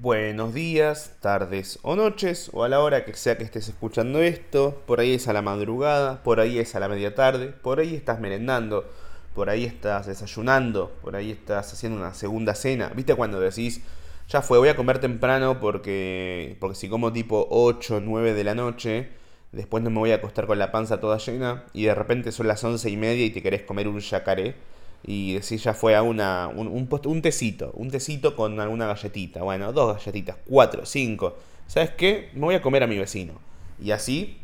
Buenos días, tardes o noches, o a la hora que sea que estés escuchando esto, por ahí es a la madrugada, por ahí es a la media tarde, por ahí estás merendando, por ahí estás desayunando, por ahí estás haciendo una segunda cena. ¿Viste cuando decís, ya fue, voy a comer temprano porque, porque si como tipo 8, 9 de la noche, después no me voy a acostar con la panza toda llena y de repente son las 11 y media y te querés comer un yacaré? Y decir ya fue a una, un, un, tecito, un tecito con alguna galletita, bueno, dos galletitas, cuatro, cinco, ¿sabes qué? Me voy a comer a mi vecino. Y así,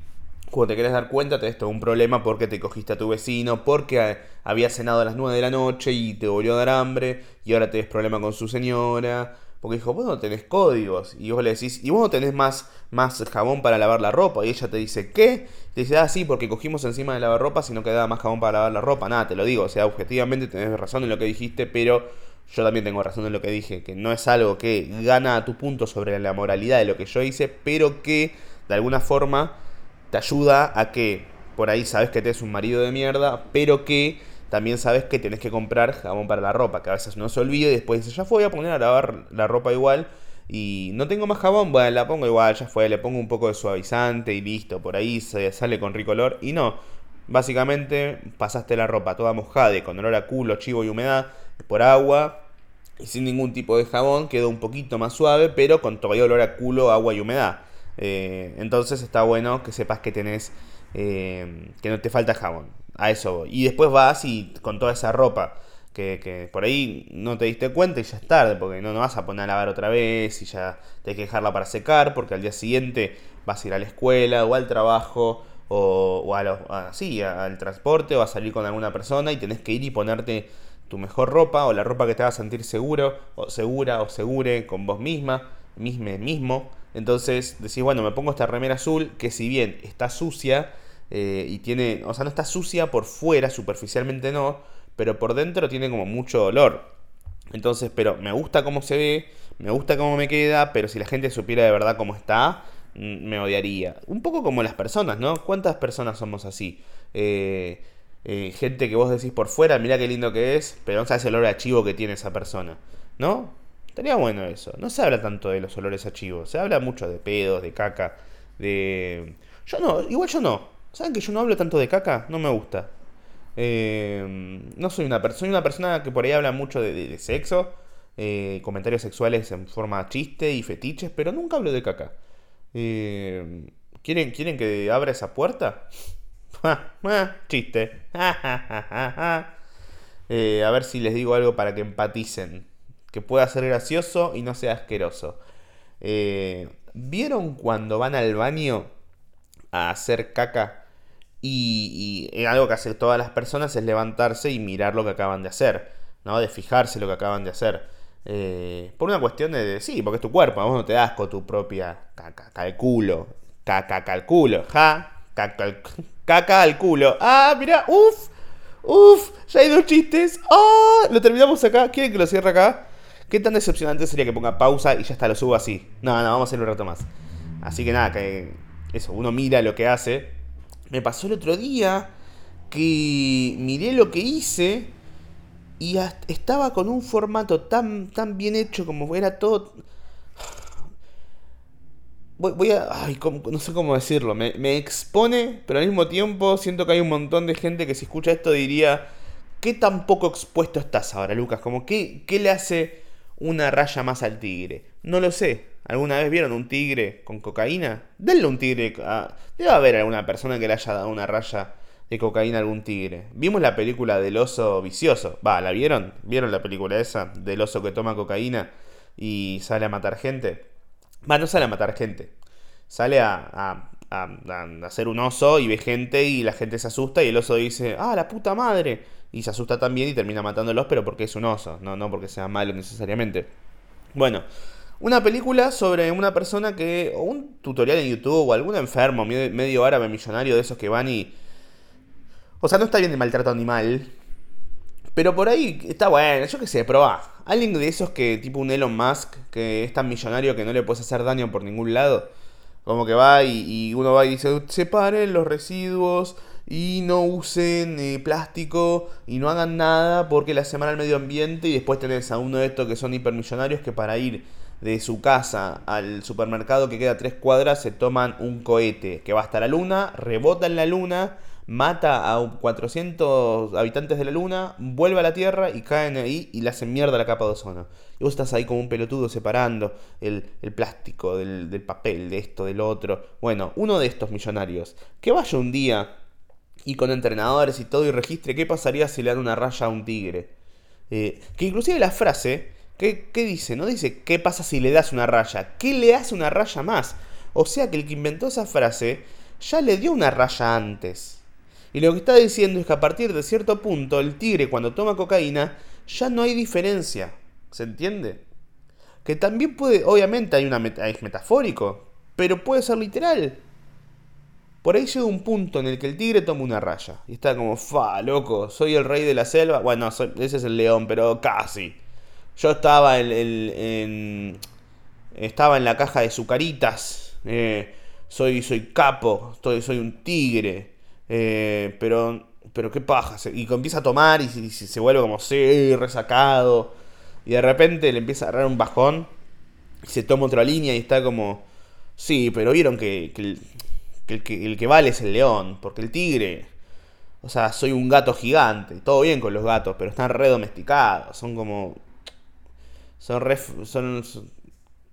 cuando te quieres dar cuenta, te todo un problema porque te cogiste a tu vecino, porque había cenado a las nueve de la noche y te volvió a dar hambre, y ahora te des problema con su señora, porque dijo, vos no tenés códigos. Y vos le decís, y vos no tenés más, más jabón para lavar la ropa. Y ella te dice, ¿qué? Te dice, ah, sí, porque cogimos encima de lavar ropa si no quedaba más jabón para lavar la ropa. Nada, te lo digo. O sea, objetivamente tenés razón en lo que dijiste, pero yo también tengo razón en lo que dije. Que no es algo que gana a tu punto sobre la moralidad de lo que yo hice, pero que de alguna forma te ayuda a que por ahí sabes que te es un marido de mierda, pero que también sabes que tenés que comprar jabón para la ropa, que a veces uno se olvida y después dice, ya fue, voy a poner a lavar la ropa igual y no tengo más jabón, bueno, la pongo igual, ya fue, le pongo un poco de suavizante y listo, por ahí se sale con ricolor y no. Básicamente pasaste la ropa toda mojada y con olor a culo, chivo y humedad por agua y sin ningún tipo de jabón, quedó un poquito más suave, pero con todavía olor a culo, agua y humedad. Eh, entonces está bueno que sepas que tenés, eh, que no te falta jabón. A eso Y después vas y con toda esa ropa que, por ahí no te diste cuenta y ya es tarde, porque no, no vas a poner a lavar otra vez y ya te que dejarla para secar, porque al día siguiente vas a ir a la escuela o al trabajo o, a los, al transporte o a salir con alguna persona y tenés que ir y ponerte tu mejor ropa o la ropa que te haga sentir seguro o segura o segure con vos misma, mismo mismo. Entonces decís, bueno, me pongo esta remera azul que si bien está sucia, eh, y tiene, o sea, no está sucia por fuera, superficialmente no, pero por dentro tiene como mucho olor. Entonces, pero me gusta cómo se ve, me gusta cómo me queda, pero si la gente supiera de verdad cómo está, mm, me odiaría. Un poco como las personas, ¿no? ¿Cuántas personas somos así? Eh, eh, gente que vos decís por fuera, mira qué lindo que es, pero no sabes el olor a chivo que tiene esa persona, ¿no? Estaría bueno eso. No se habla tanto de los olores a chivo, se habla mucho de pedos, de caca, de... Yo no, igual yo no. ¿Saben que yo no hablo tanto de caca? No me gusta. Eh, no soy una persona, soy una persona que por ahí habla mucho de, sexo, eh, comentarios sexuales en forma chiste y fetiches, pero nunca hablo de caca. Eh, ¿quieren, ¿Quieren que abra esa puerta? chiste. a ver si les digo algo para que empaticen. Que pueda ser gracioso y no sea asqueroso. ¿Vieron cuando van al baño a hacer caca? Y, algo que hacen todas las personas es levantarse y mirar lo que acaban de hacer, ¿no? De fijarse lo que acaban de hacer. Eh, por una cuestión de, sí, porque es tu cuerpo, vos no te das con tu propia caca, calculo, caca, calculo, ja, caca, caca al culo. Ah, mira, uff, uff, ya hay dos chistes. ¡Oh! Lo terminamos acá. ¿Quieren que lo cierre acá? ¿Qué tan decepcionante sería que ponga pausa y ya está, lo subo así? No, no, vamos a hacer un rato más. Así que nada, que eso, uno mira lo que hace me pasó el otro día que miré lo que hice y estaba con un formato tan, tan bien hecho como era todo... Voy, a... No sé cómo decirlo. Me, me, expone, pero al mismo tiempo siento que hay un montón de gente que si escucha esto diría... ¿Qué tan poco expuesto estás ahora, Lucas? Como, ¿qué, qué le hace una raya más al tigre? No lo sé. ¿Alguna vez vieron un tigre con cocaína? Denle un tigre. A... Debe haber alguna persona que le haya dado una raya de cocaína a algún tigre. Vimos la película del oso vicioso. Va, ¿la vieron? ¿Vieron la película esa? Del oso que toma cocaína y sale a matar gente. Va, no sale a matar gente. Sale a, a, a, hacer un oso y ve gente y la gente se asusta y el oso dice, ah, la puta madre. Y se asusta también y termina matándolos, pero porque es un oso, no, no porque sea malo necesariamente. Bueno, una película sobre una persona que. o un tutorial en YouTube o algún enfermo medio árabe millonario de esos que van y. O sea, no está bien de maltrato animal. Pero por ahí está bueno, yo qué sé, probá. Alguien de esos que, tipo un Elon Musk, que es tan millonario que no le puedes hacer daño por ningún lado. Como que va y, uno va y dice, separen los residuos y no usen eh, plástico y no hagan nada porque la semana al medio ambiente y después tenés a uno de estos que son hipermillonarios que para ir de su casa al supermercado que queda tres cuadras, se toman un cohete que va hasta la luna, rebota en la luna, mata a 400 habitantes de la luna, vuelve a la Tierra y caen ahí y le hacen mierda la capa de ozono. Y vos estás ahí como un pelotudo separando el, plástico del, del, papel, de esto, del otro. Bueno, uno de estos millonarios, que vaya un día y con entrenadores y todo y registre qué pasaría si le dan una raya a un tigre. Eh, que inclusive la frase, ¿qué, ¿qué dice? No dice qué pasa si le das una raya, ¿qué le hace una raya más? O sea que el que inventó esa frase ya le dio una raya antes. Y lo que está diciendo es que a partir de cierto punto el tigre cuando toma cocaína ya no hay diferencia. ¿Se entiende? Que también puede, obviamente hay una es metafórico, pero puede ser literal. Por ahí llega un punto en el que el tigre toma una raya. Y está como, fa, loco, soy el rey de la selva. Bueno, ese es el león, pero casi. Yo estaba en, estaba en la caja de sucaritas. Eh, soy, soy capo, soy un tigre. Eh, pero, pero qué paja. Y empieza a tomar y, se vuelve como, sí, resacado. Y de repente le empieza a agarrar un bajón. Y se toma otra línea y está como, sí, pero vieron que, que que el, que vale es el león, porque el tigre, o sea, soy un gato gigante, todo bien con los gatos, pero están re domesticados, son como... Son re... Son,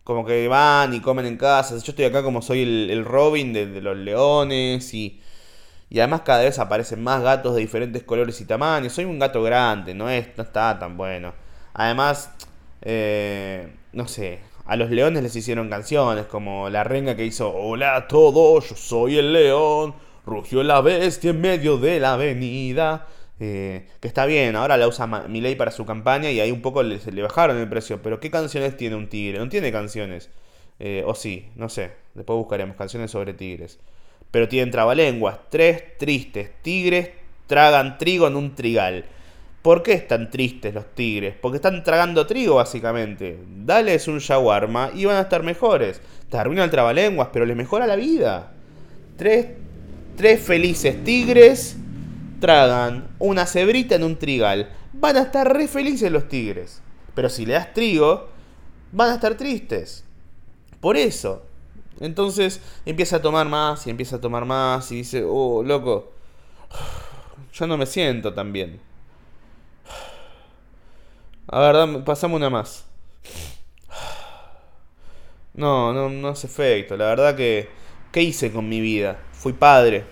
como que van y comen en casa. Yo estoy acá como soy el, Robin de, los leones y... Y además cada vez aparecen más gatos de diferentes colores y tamaños. Soy un gato grande, no, es, no está tan bueno. Además, eh, no sé, a los leones les hicieron canciones, como la renga que hizo Hola a todos, yo soy el león, rugió la bestia en medio de la avenida. Eh, que está bien, ahora la usa Milei para su campaña y ahí un poco le, bajaron el precio. Pero ¿qué canciones tiene un tigre? No tiene canciones. Eh, o sí, no sé. Después buscaremos canciones sobre tigres. Pero tienen trabalenguas. Tres tristes tigres tragan trigo en un trigal. ¿Por qué están tristes los tigres? Porque están tragando trigo, básicamente. Dales un shawarma y van a estar mejores. Te arruina el trabalenguas, pero les mejora la vida. Tres, tres felices tigres tragan una cebrita en un trigal. Van a estar re felices los tigres. Pero si le das trigo, van a estar tristes. Por eso. Entonces empieza a tomar más y empieza a tomar más y dice, oh, loco, yo no me siento tan bien. A ver, pasame una más. No, no, no hace efecto. La verdad que... ¿Qué hice con mi vida? Fui padre.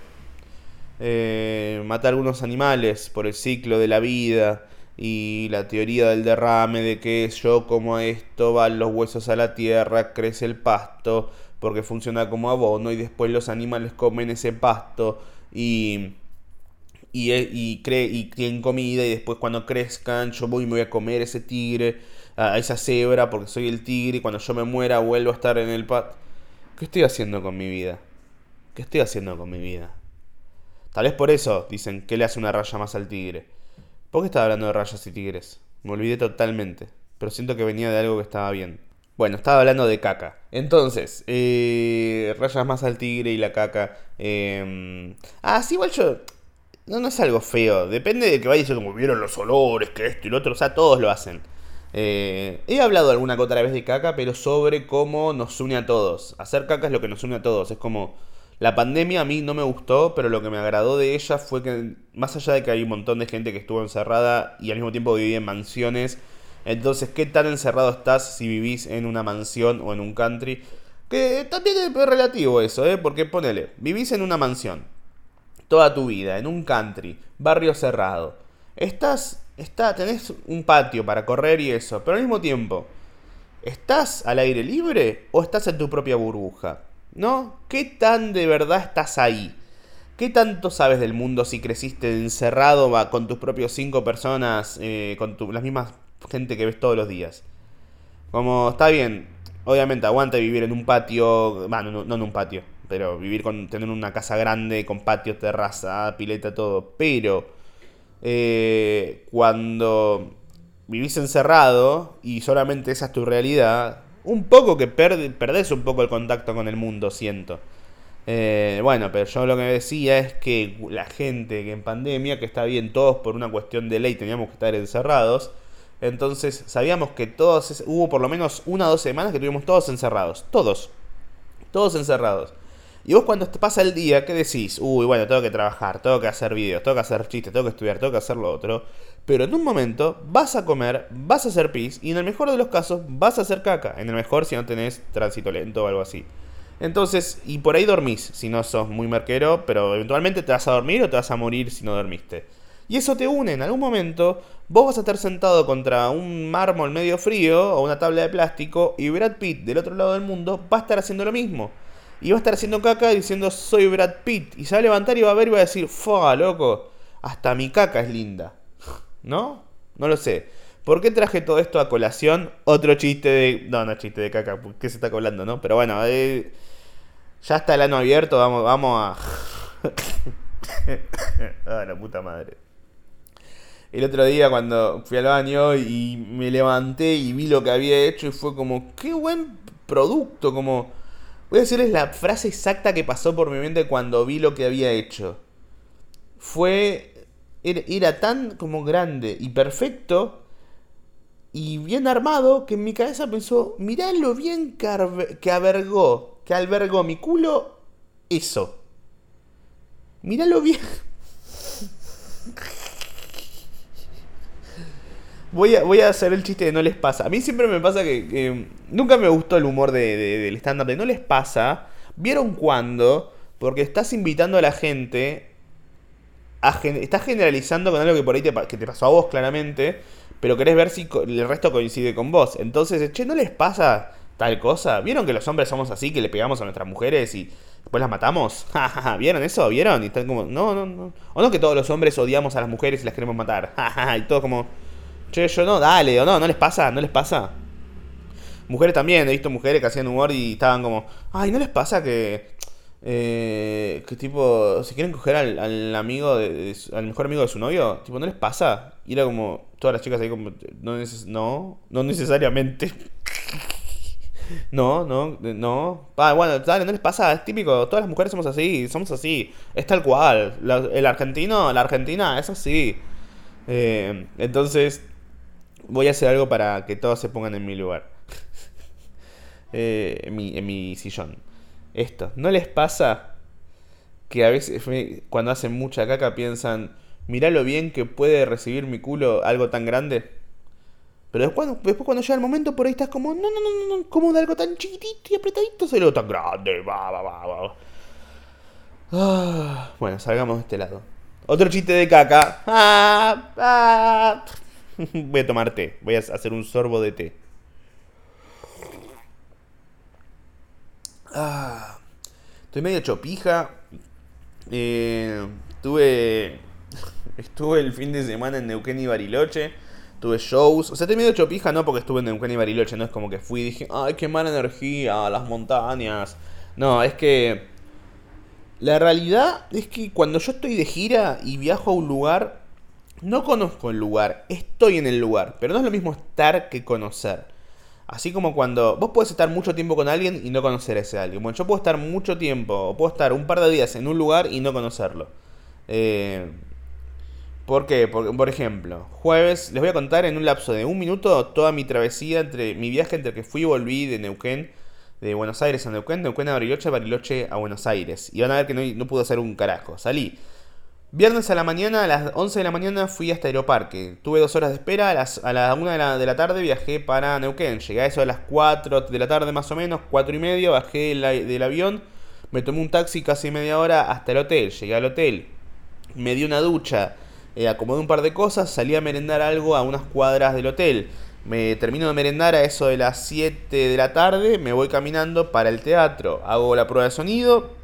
Eh, maté a algunos animales por el ciclo de la vida y la teoría del derrame de que yo como esto van los huesos a la tierra, crece el pasto porque funciona como abono y después los animales comen ese pasto y y, y, cre y críen comida y después cuando crezcan yo voy y me voy a comer ese tigre, a esa cebra porque soy el tigre y cuando yo me muera vuelvo a estar en el pat... ¿Qué estoy haciendo con mi vida? ¿Qué estoy haciendo con mi vida? Tal vez por eso dicen que le hace una raya más al tigre. ¿Por qué estaba hablando de rayas y tigres? Me olvidé totalmente, pero siento que venía de algo que estaba bien. Bueno, estaba hablando de caca. Entonces, eh, rayas más al tigre y la caca. Eh... Ah, sí, igual yo no, es algo feo. Depende de que vaya como vieron los olores, que esto y lo otro. O sea, todos lo hacen. Eh, he hablado alguna que otra vez de caca, pero sobre cómo nos une a todos. Hacer caca es lo que nos une a todos. Es como. La pandemia a mí no me gustó, pero lo que me agradó de ella fue que, más allá de que hay un montón de gente que estuvo encerrada y al mismo tiempo vivía en mansiones, entonces, ¿qué tan encerrado estás si vivís en una mansión o en un country? Que también es relativo eso, ¿eh? Porque ponele, vivís en una mansión, toda tu vida, en un country, barrio cerrado. Estás, está, tenés un patio para correr y eso, pero al mismo tiempo, ¿estás al aire libre o estás en tu propia burbuja? ¿No? ¿Qué tan de verdad estás ahí? ¿Qué tanto sabes del mundo si creciste encerrado con tus propios cinco personas, eh, con tu, las mismas gente que ves todos los días? Como, está bien, obviamente aguanta vivir en un patio, bueno, no en un patio, pero vivir con tener una casa grande con patio, terraza, pileta, todo. Pero eh, cuando vivís encerrado y solamente esa es tu realidad, un poco que perdés un poco el contacto con el mundo, siento. Eh, bueno, pero yo lo que decía es que la gente que en pandemia, que está bien, todos por una cuestión de ley teníamos que estar encerrados, Entonces sabíamos que todos, hubo por lo menos una o dos semanas que tuvimos todos encerrados. Todos. Todos encerrados. Y vos cuando te pasa el día, ¿qué decís? Uy, bueno, tengo que trabajar, tengo que hacer videos, tengo que hacer chistes, tengo que estudiar, tengo que hacer lo otro. Pero en un momento vas a comer, vas a hacer pis y en el mejor de los casos vas a hacer caca. En el mejor si no tenés tránsito lento o algo así. Entonces, y por ahí dormís, si no sos muy merquero, pero eventualmente te vas a dormir o te vas a morir si no dormiste. Y eso te une, en algún momento vos vas a estar sentado contra un mármol medio frío o una tabla de plástico y Brad Pitt del otro lado del mundo va a estar haciendo lo mismo. Y va a estar haciendo caca diciendo soy Brad Pitt. Y se va a levantar y va a ver y va a decir, ¡Fua, loco! Hasta mi caca es linda. ¿No? No lo sé. ¿Por qué traje todo esto a colación? Otro chiste de... No, no chiste de caca, ¿qué se está colando, no? Pero bueno, eh, ya está el ano abierto, vamos, vamos a... ah, la puta madre. El otro día cuando fui al baño y me levanté y vi lo que había hecho y fue como, qué buen producto, como... Voy a decirles la frase exacta que pasó por mi mente cuando vi lo que había hecho. Fue... Era, tan como grande y perfecto y bien armado que en mi cabeza pensó, mirá lo bien que, que albergó, que albergó mi culo eso. Mirá lo bien... Voy a, voy a hacer el chiste de no les pasa. A mí siempre me pasa que, nunca me gustó el humor de, del stand-up de no les pasa. ¿Vieron cuándo? Porque estás invitando a la gente. A estás generalizando con algo que por ahí te, que te pasó a vos claramente. Pero querés ver si el resto coincide con vos. Entonces, che, ¿no les pasa tal cosa? ¿Vieron que los hombres somos así, que le pegamos a nuestras mujeres y después las matamos? ¿Vieron eso? ¿Vieron? Y están como, no, no, no. O no que todos los hombres odiamos a las mujeres y las queremos matar. y todo como Che, yo no, dale, o no, no les pasa, no les pasa. Mujeres también, he visto mujeres que hacían humor y estaban como, ay, ¿no les pasa que... Eh, que tipo, se quieren coger al, amigo, de, al mejor amigo de su novio? Tipo, ¿no les pasa? Y era como, todas las chicas ahí como, no, no, no necesariamente. No, no, no. Ah, bueno, dale, no les pasa, es típico. Todas las mujeres somos así, somos así. Es tal cual. el argentino, la argentina es así. Eh, entonces, voy a hacer algo para que todos se pongan en mi lugar. Eh, en, mi, en mi sillón. Esto, ¿no les pasa que a veces cuando hacen mucha caca piensan, mirá lo bien que puede recibir mi culo algo tan grande? Pero después, cuando llega el momento por ahí estás como, no, no, no, no, como de algo tan chiquitito y apretadito se tan grande. Va, va, va, va. Ah, bueno, salgamos de este lado. Otro chiste de caca. Ah, ah. voy a tomar té. Voy a hacer un sorbo de té. Ah, estoy medio chopija. Eh, tuve. Estuve el fin de semana en Neuquén y Bariloche. Tuve shows. O sea, estoy medio chopija, no porque estuve en Neuquén y Bariloche. No es como que fui y dije, ay, qué mala energía, las montañas. No, es que. La realidad es que cuando yo estoy de gira y viajo a un lugar, no conozco el lugar, estoy en el lugar, pero no es lo mismo estar que conocer. Así como cuando vos podés estar mucho tiempo con alguien y no conocer a ese alguien. Bueno, yo puedo estar mucho tiempo, o puedo estar un par de días en un lugar y no conocerlo. Eh, ¿Por qué? Por ejemplo, jueves, les voy a contar en un lapso de un minuto toda mi travesía entre mi viaje entre que fui y volví de Neuquén, de Buenos Aires a Neuquén, Neuquén a Bariloche, Bariloche a Buenos Aires. Y van a ver que no, no pude hacer un carajo. Salí Viernes a la mañana, a las 11 de la mañana, fui hasta Aeroparque. Tuve dos horas de espera. A las, a la 1 de la, de la, tarde viajé para Neuquén. Llegué a eso a las 4 de la tarde más o menos, 4 y media. Bajé del avión. Me tomé un taxi casi media hora hasta el hotel. Llegué al hotel. Me di una ducha. Eh, acomodé un par de cosas. Salí a merendar algo a unas cuadras del hotel. Me termino de merendar a eso de las 7 de la tarde. Me voy caminando para el teatro. Hago la prueba de sonido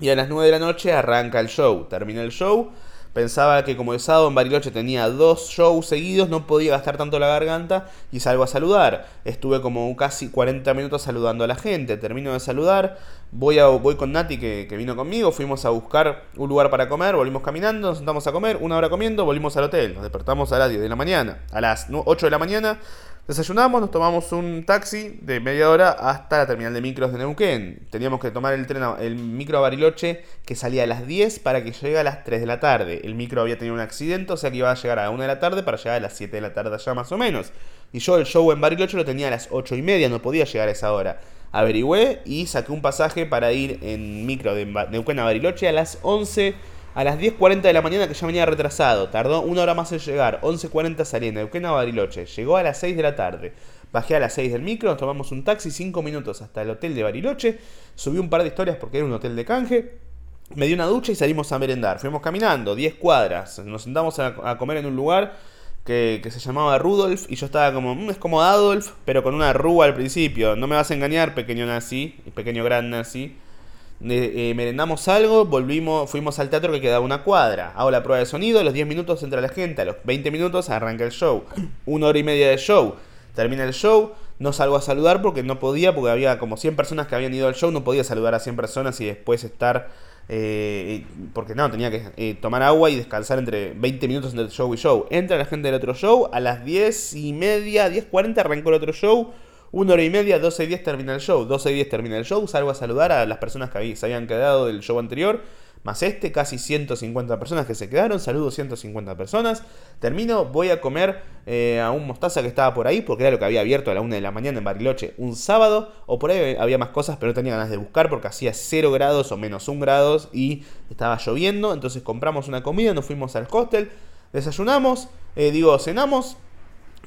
y a las 9 de la noche arranca el show. Termina el show. Pensaba que como el sábado en Bariloche tenía dos shows seguidos, no podía gastar tanto la garganta y salgo a saludar. Estuve como casi 40 minutos saludando a la gente. Termino de saludar. Voy, a, voy con Nati que, que vino conmigo. Fuimos a buscar un lugar para comer. Volvimos caminando. Nos sentamos a comer. Una hora comiendo. Volvimos al hotel. Nos despertamos a las 10 de la mañana. A las 8 de la mañana Desayunamos, nos tomamos un taxi de media hora hasta la terminal de micros de Neuquén. Teníamos que tomar el tren, el micro a Bariloche que salía a las 10 para que llegue a las 3 de la tarde. El micro había tenido un accidente, o sea que iba a llegar a la 1 de la tarde para llegar a las 7 de la tarde allá más o menos. Y yo el show en Bariloche lo tenía a las 8 y media, no podía llegar a esa hora. Averigüé y saqué un pasaje para ir en micro de Neuquén a Bariloche a las 11 a las 10.40 de la mañana que ya venía retrasado. Tardó una hora más en llegar. 11.40 saliendo. Neuquén a Bariloche. Llegó a las 6 de la tarde. Bajé a las 6 del micro, nos tomamos un taxi 5 minutos hasta el hotel de Bariloche. Subí un par de historias porque era un hotel de canje. Me di una ducha y salimos a merendar. Fuimos caminando 10 cuadras. Nos sentamos a, comer en un lugar que, se llamaba Rudolf. Y yo estaba como, mm, es como Adolf, pero con una rúa al principio. No me vas a engañar, pequeño nazi, pequeño gran nazi. Eh, merendamos algo, volvimos, fuimos al teatro que quedaba una cuadra. Hago la prueba de sonido, a los 10 minutos entra la gente, a los 20 minutos arranca el show. Una hora y media de show. Termina el show, no salgo a saludar porque no podía, porque había como 100 personas que habían ido al show, no podía saludar a 100 personas y después estar... Eh, porque no, tenía que eh, tomar agua y descansar entre 20 minutos entre show y show. Entra la gente del otro show, a las 10 y media, 10.40 arrancó el otro show una hora y media, 12 y 10 termina el show. 12 y 10 termina el show. Salgo a saludar a las personas que se habían quedado del show anterior. Más este, casi 150 personas que se quedaron. Saludo 150 personas. Termino, voy a comer eh, a un mostaza que estaba por ahí, porque era lo que había abierto a la 1 de la mañana en Bariloche un sábado. O por ahí había más cosas, pero no tenía ganas de buscar porque hacía 0 grados o menos 1 grados y estaba lloviendo. Entonces compramos una comida, nos fuimos al hostel, desayunamos, eh, digo, cenamos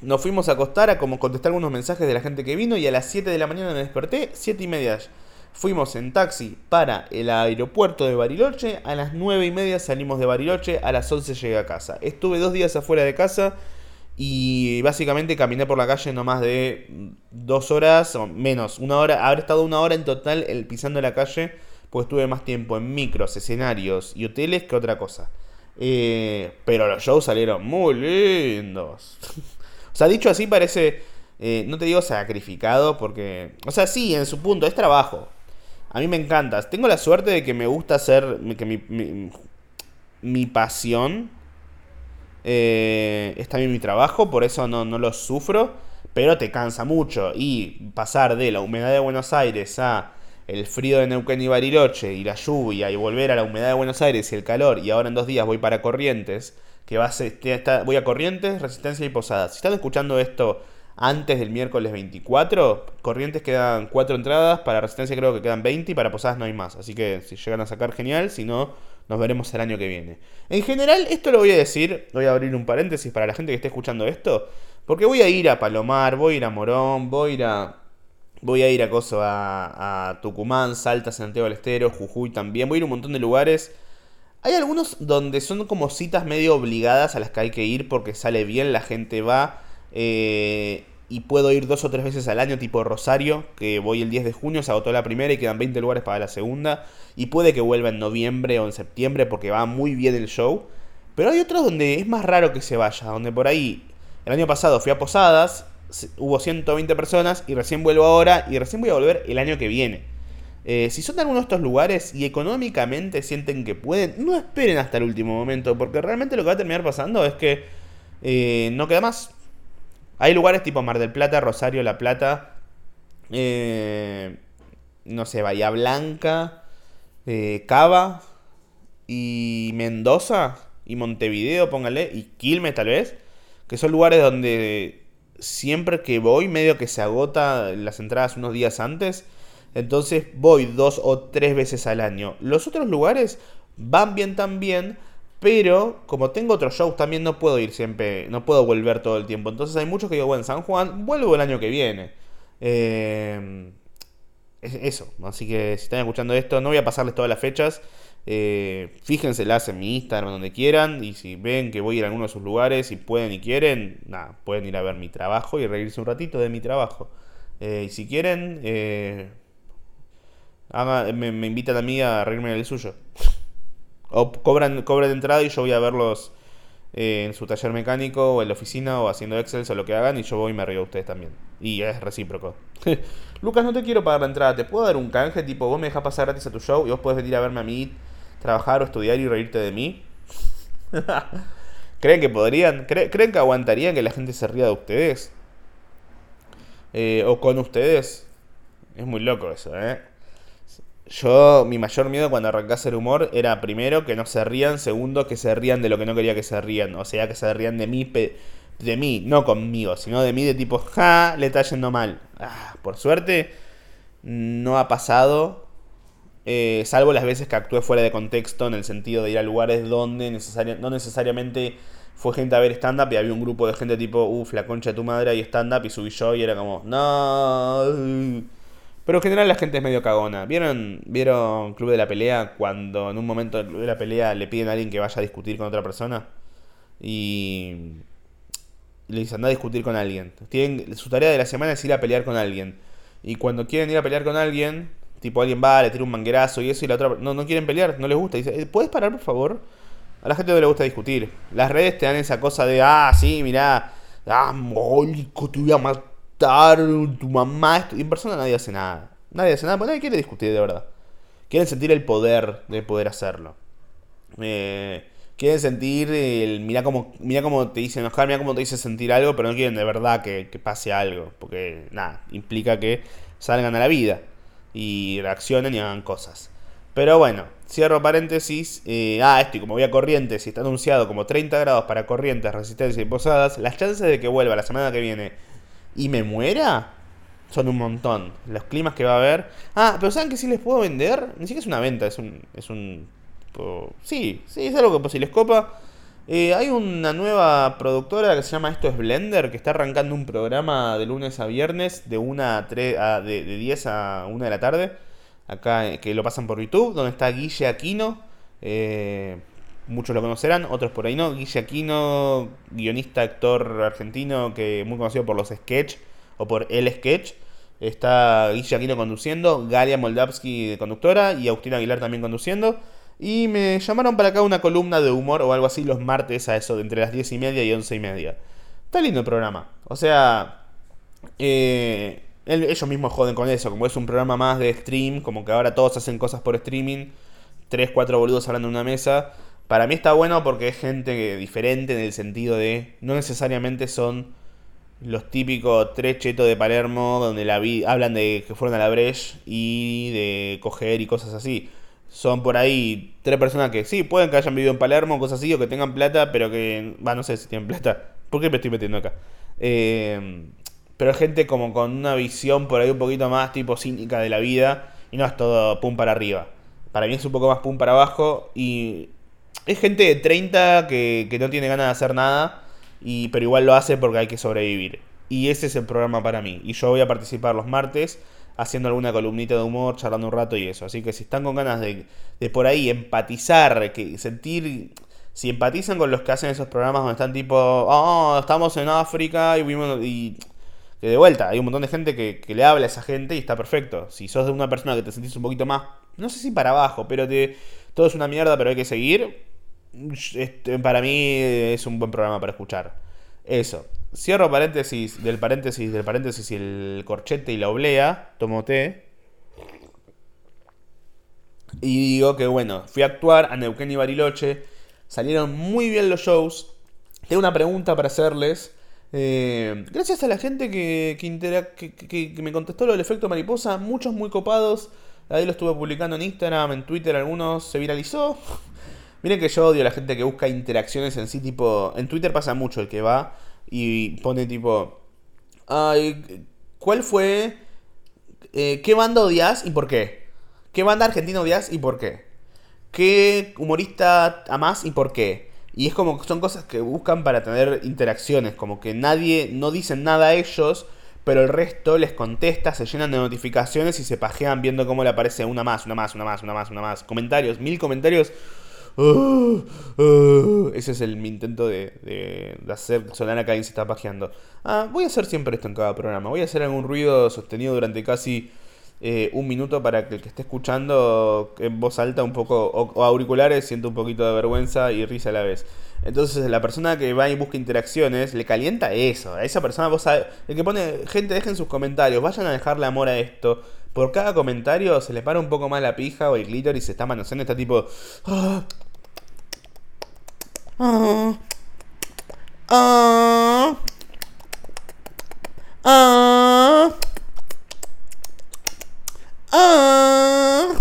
nos fuimos a acostar a como contestar algunos mensajes de la gente que vino y a las 7 de la mañana me desperté, 7 y media. Fuimos en taxi para el aeropuerto de Bariloche, a las 9 y media salimos de Bariloche, a las 11 llegué a casa. Estuve dos días afuera de casa y básicamente caminé por la calle no más de dos horas o menos, una hora, habré estado una hora en total el, pisando la calle, porque estuve más tiempo en micros, escenarios y hoteles que otra cosa. Eh, pero los shows salieron muy lindos. O sea, dicho así parece, eh, no te digo sacrificado, porque, o sea, sí, en su punto, es trabajo. A mí me encanta. Tengo la suerte de que me gusta hacer, que mi, mi, pasión eh, es también mi trabajo, por eso no, no lo sufro, pero te cansa mucho. Y pasar de la humedad de Buenos Aires a el frío de Neuquén y Bariloche y la lluvia y volver a la humedad de Buenos Aires y el calor y ahora en dos días voy para Corrientes que va a ser, voy a Corrientes, Resistencia y Posadas. Si están escuchando esto antes del miércoles 24, Corrientes quedan 4 entradas, para Resistencia creo que quedan 20 y para Posadas no hay más. Así que si llegan a sacar, genial, si no, nos veremos el año que viene. En general, esto lo voy a decir, voy a abrir un paréntesis para la gente que esté escuchando esto, porque voy a ir a Palomar, voy a ir a Morón, voy a ir a... Voy a ir a Coso, a, a Tucumán, Salta, Santiago del Estero, Jujuy también. Voy a ir a un montón de lugares hay algunos donde son como citas medio obligadas a las que hay que ir porque sale bien, la gente va eh, y puedo ir dos o tres veces al año, tipo Rosario, que voy el 10 de junio, se agotó la primera y quedan 20 lugares para la segunda. Y puede que vuelva en noviembre o en septiembre porque va muy bien el show. Pero hay otros donde es más raro que se vaya, donde por ahí el año pasado fui a Posadas, hubo 120 personas y recién vuelvo ahora y recién voy a volver el año que viene. Eh, si son de alguno de estos lugares y económicamente sienten que pueden, no esperen hasta el último momento, porque realmente lo que va a terminar pasando es que eh, no queda más. Hay lugares tipo Mar del Plata, Rosario, La Plata, eh, no sé, Bahía Blanca, Cava y Mendoza y Montevideo, póngale, y Quilmes tal vez, que son lugares donde siempre que voy medio que se agota las entradas unos días antes entonces voy dos o tres veces al año. Los otros lugares van bien también, pero como tengo otros shows también no puedo ir siempre, no puedo volver todo el tiempo. Entonces hay muchos que digo, bueno, San Juan, vuelvo el año que viene. Eh, eso, así que si están escuchando esto, no voy a pasarles todas las fechas. Eh, fíjenselas en mi Instagram, donde quieran. Y si ven que voy a ir a alguno de sus lugares, y pueden y quieren, nada, pueden ir a ver mi trabajo y reírse un ratito de mi trabajo. Eh, y si quieren, eh, me, me, invitan a mí a reírme del suyo. O cobran, cobran entrada y yo voy a verlos eh, en su taller mecánico o en la oficina o haciendo Excel o lo que hagan y yo voy y me río a ustedes también. Y es recíproco. Lucas, no te quiero pagar la entrada, ¿te puedo dar un canje? Tipo, vos me dejas pasar gratis a tu show y vos podés venir a verme a mí, trabajar o estudiar y reírte de mí. ¿Creen que podrían? ¿Creen que aguantarían que la gente se ría de ustedes? eh, o con ustedes. Es muy loco eso, ¿eh? Yo, mi mayor miedo cuando arranqué a hacer humor era primero que no se rían, segundo que se rían de lo que no quería que se rían, o sea, que se rían de mí, de mí, no conmigo, sino de mí de tipo, ja, le está yendo mal. Ah, por suerte, no ha pasado, eh, salvo las veces que actué fuera de contexto, en el sentido de ir a lugares donde no necesariamente fue gente a ver stand-up y había un grupo de gente tipo, uff, la concha de tu madre y stand-up y subí yo y era como, no. Pero en general la gente es medio cagona. ¿Vieron, ¿Vieron Club de la Pelea cuando en un momento del Club de la Pelea le piden a alguien que vaya a discutir con otra persona? Y le dicen, anda a discutir con alguien. Tienen, su tarea de la semana es ir a pelear con alguien. Y cuando quieren ir a pelear con alguien, tipo alguien va, le tira un manguerazo y eso, y la otra no, no quieren pelear, no les gusta. Dice, eh, ¿puedes parar, por favor? A la gente no le gusta discutir. Las redes te dan esa cosa de, ah, sí, mirá, ah, molico, te voy a matar, tu mamá. Y en persona nadie hace nada. Nadie hace nada, porque nadie quiere discutir de verdad. Quieren sentir el poder de poder hacerlo. Eh, quieren sentir el. Mirá cómo, mira cómo te dicen enojar, mira cómo te dice sentir algo, pero no quieren de verdad que, que pase algo. Porque, nada, implica que salgan a la vida y reaccionen y hagan cosas. Pero bueno, cierro paréntesis. Eh, ah, esto y como voy a Corrientes y está anunciado como 30 grados para Corrientes, Resistencia y Posadas, las chances de que vuelva la semana que viene y me muera son un montón. Los climas que va a haber. Ah, pero ¿saben que si les puedo vender? Ni siquiera es una venta, es un. Es un sí, sí, es algo que pues, si les copa. Eh, hay una nueva productora que se llama Esto es Blender, que está arrancando un programa de lunes a viernes de, una a 3, de, de 10 a 1 de la tarde acá eh, que lo pasan por YouTube, donde está Guille Aquino. Eh, muchos lo conocerán, otros por ahí no. Guille Aquino, guionista, actor argentino, que muy conocido por los sketch o por el sketch. Está Guille Aquino conduciendo, Galia Moldavsky de conductora y Agustín Aguilar también conduciendo. Y me llamaron para acá una columna de humor o algo así los martes a eso de entre las 10 y media y 11 y media. Está lindo el programa. O sea, eh, ellos mismos joden con eso, como es un programa más de stream, como que ahora todos hacen cosas por streaming, 3, 4 boludos hablando en una mesa. Para mí está bueno porque es gente diferente en el sentido de no necesariamente son los típicos tres chetos de Palermo donde la vi hablan de que fueron a la Breche y de coger y cosas así. Son por ahí tres personas que sí, pueden que hayan vivido en Palermo, cosas así, o que tengan plata, pero que, va, no sé si tienen plata. ¿Por qué me estoy metiendo acá? Eh, pero gente como con una visión por ahí un poquito más tipo cínica de la vida y no es todo pum para arriba. Para mí es un poco más pum para abajo y es gente de 30 que, no tiene ganas de hacer nada, y, pero igual lo hace porque hay que sobrevivir. Y ese es el programa para mí. Y yo voy a participar los martes haciendo alguna columnita de humor, charlando un rato y eso. Así que si están con ganas de, de por ahí empatizar, que sentir si empatizan con los que hacen esos programas donde están tipo, oh, estamos en África y vimos y que de vuelta, hay un montón de gente que, le habla a esa gente y está perfecto. Si sos de una persona que te sentís un poquito más, no sé si para abajo, pero te, todo es una mierda, pero hay que seguir. Este, para mí es un buen programa para escuchar. Eso. Cierro paréntesis del paréntesis del paréntesis y el corchete y la oblea. Tomo té. Y digo que bueno, fui a actuar a Neuquén y Bariloche. Salieron muy bien los shows. Tengo una pregunta para hacerles. Eh, gracias a la gente que, me contestó lo del efecto mariposa, muchos muy copados. Ahí lo estuve publicando en Instagram, en Twitter, algunos se viralizó. Miren que yo odio a la gente que busca interacciones en sí, tipo. En Twitter pasa mucho el que va y pone tipo. ¿cuál fue? Eh, ¿Qué banda odias y por qué? ¿Qué banda argentina odias y por qué? ¿Qué humorista amás y por qué? Y es como que son cosas que buscan para tener interacciones, como que nadie, no dicen nada a ellos, pero el resto les contesta, se llenan de notificaciones y se pajean viendo cómo le aparece una más, una más, una más, una más, una más. Comentarios, mil comentarios. Uh, ese es el, mi intento de, de, de hacer sonar a que alguien se está pajeando. Ah, voy a hacer siempre esto en cada programa. Voy a hacer algún ruido sostenido durante casi eh, un minuto para que el que esté escuchando en voz alta un poco o, auriculares sienta un poquito de vergüenza y risa a la vez. Entonces la persona que va y busca interacciones le calienta eso. A esa persona vos el que pone gente dejen sus comentarios, vayan a dejarle amor a esto. Por cada comentario se le para un poco más la pija o el clítoris se está manoseando, está tipo... Ah, ah, ah, Ah.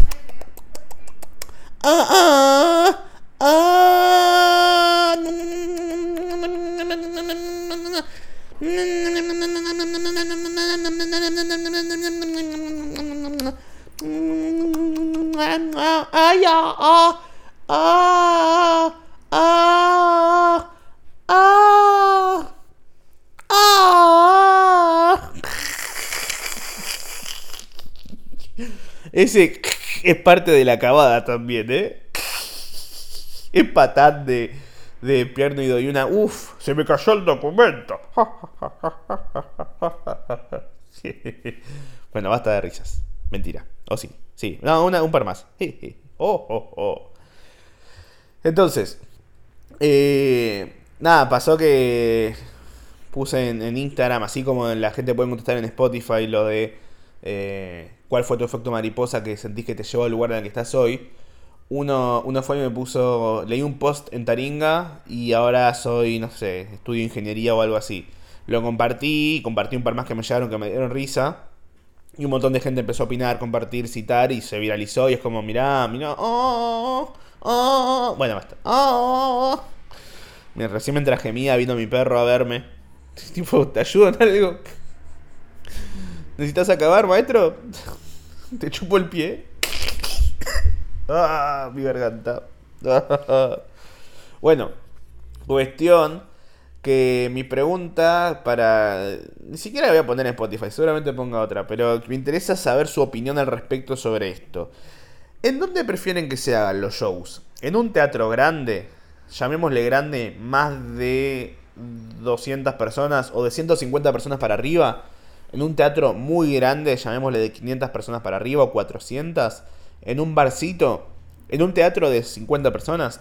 Ah. Ah. Ah. Ah. Ay, ah, ah, ah, ah, ah, ah. Ese es parte de la acabada también, ¿eh? Es patán de, de pierno y una. Uf, se me cayó el documento. bueno, basta de risas. Mentira. O sí. Sí. No, una, un par más. oh, oh, oh. Entonces. Eh, nada, pasó que puse en, Instagram, así como la gente puede contestar en Spotify, lo de eh, cuál fue tu efecto mariposa que sentís que te llevó al lugar en el que estás hoy. Uno, uno fue y me puso, leí un post en Taringa y ahora soy, no sé, estudio ingeniería o algo así. Lo compartí, compartí un par más que me llegaron que me dieron risa. Y un montón de gente empezó a opinar, compartir, citar y se viralizó y es como, mirá, mirá, oh, oh, bueno, basta. Oh, recién mientras gemía vino mi perro a verme. Tipo, ¿te ayudo en algo? ¿Necesitas acabar, maestro? ¿Te chupo el pie? ¡Ah! Mi garganta. bueno, cuestión que mi pregunta para... Ni siquiera la voy a poner en Spotify, seguramente ponga otra, pero me interesa saber su opinión al respecto sobre esto. ¿En dónde prefieren que se hagan los shows? ¿En un teatro grande? Llamémosle grande, más de 200 personas o de 150 personas para arriba. En un teatro muy grande, llamémosle de 500 personas para arriba o 400. En un barcito. En un teatro de 50 personas.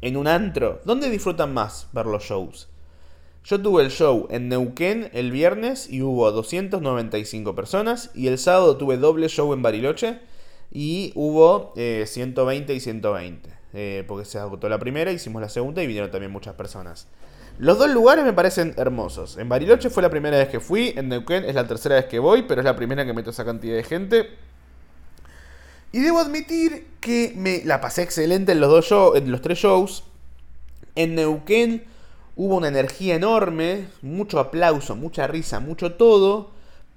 En un antro. ¿Dónde disfrutan más ver los shows? Yo tuve el show en Neuquén el viernes y hubo 295 personas. Y el sábado tuve doble show en Bariloche y hubo 120 eh, y 120. Eh, porque se agotó la primera, hicimos la segunda y vinieron también muchas personas. Los dos lugares me parecen hermosos. En Bariloche fue la primera vez que fui, en Neuquén es la tercera vez que voy, pero es la primera que meto esa cantidad de gente. Y debo admitir que me la pasé excelente en los, dos shows, en los tres shows. En Neuquén Hubo una energía enorme, mucho aplauso, mucha risa, mucho todo,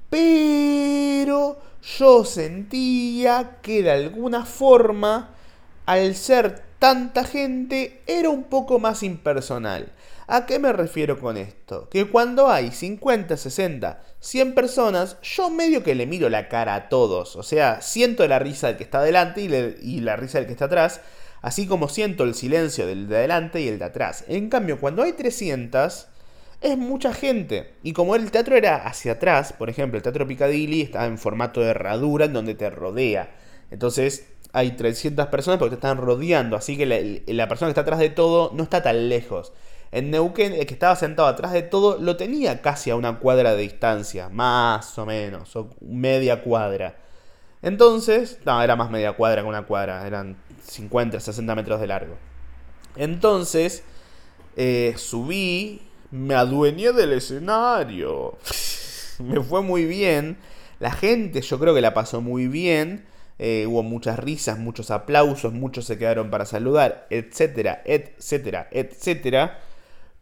pero yo sentía que de alguna forma, al ser tanta gente, era un poco más impersonal. ¿A qué me refiero con esto? Que cuando hay 50, 60, 100 personas, yo medio que le miro la cara a todos. O sea, siento la risa del que está adelante y, la risa del que está atrás así como siento el silencio del de adelante y el de atrás. En cambio, cuando hay 300, es mucha gente. Y como el teatro era hacia atrás, por ejemplo, el Teatro Piccadilly está en formato de herradura en donde te rodea. Entonces hay 300 personas porque te están rodeando, así que la, persona que está atrás de todo no está tan lejos. En Neuquén, el que estaba sentado atrás de todo lo tenía casi a una cuadra de distancia, más o menos, o media cuadra. Entonces, no, era más media cuadra que una cuadra, eran 50, 60 metros de largo. Entonces, eh, subí, me adueñé del escenario. me fue muy bien. La gente yo creo que la pasó muy bien. Eh, hubo muchas risas, muchos aplausos, muchos se quedaron para saludar, etcétera, etcétera, etcétera.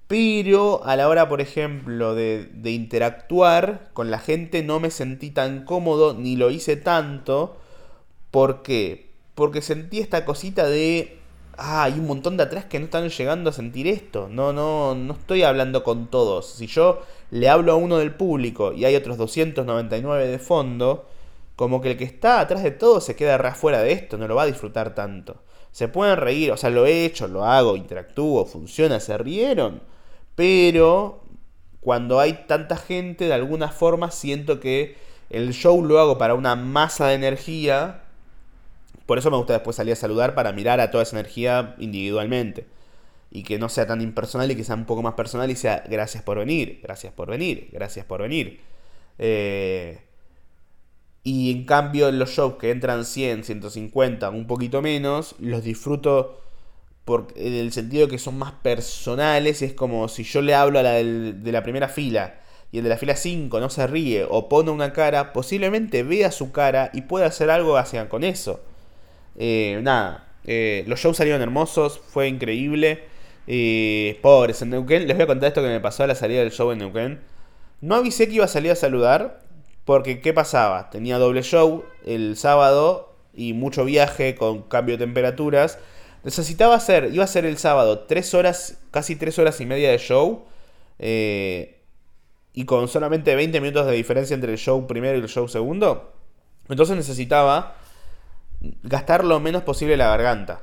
Pero a la hora, por ejemplo, de, interactuar con la gente no me sentí tan cómodo ni lo hice tanto. ¿Por qué? porque sentí esta cosita de, ah, hay un montón de atrás que no están llegando a sentir esto. No, no, no estoy hablando con todos. Si yo le hablo a uno del público y hay otros 299 de fondo, como que el que está atrás de todo se queda afuera de esto, no lo va a disfrutar tanto. Se pueden reír, o sea, lo he hecho, lo hago, interactúo, funciona, se rieron. Pero cuando hay tanta gente, de alguna forma siento que el show lo hago para una masa de energía por eso me gusta después salir a saludar para mirar a toda esa energía individualmente. Y que no sea tan impersonal y que sea un poco más personal y sea gracias por venir, gracias por venir, gracias por venir. Eh, y en cambio los shows que entran 100, 150, un poquito menos, los disfruto por, en el sentido que son más personales. Es como si yo le hablo a la de la primera fila y el de la fila 5 no se ríe o pone una cara, posiblemente vea su cara y pueda hacer algo hacia con eso. Eh, nada, eh, los shows salieron hermosos, fue increíble. Eh, pobres en Neuquén, les voy a contar esto que me pasó a la salida del show en Neuquén. No avisé que iba a salir a saludar, porque ¿qué pasaba? Tenía doble show el sábado y mucho viaje con cambio de temperaturas. Necesitaba hacer, iba a ser el sábado 3 horas, casi 3 horas y media de show. Eh, y con solamente 20 minutos de diferencia entre el show primero y el show segundo. Entonces necesitaba gastar lo menos posible la garganta.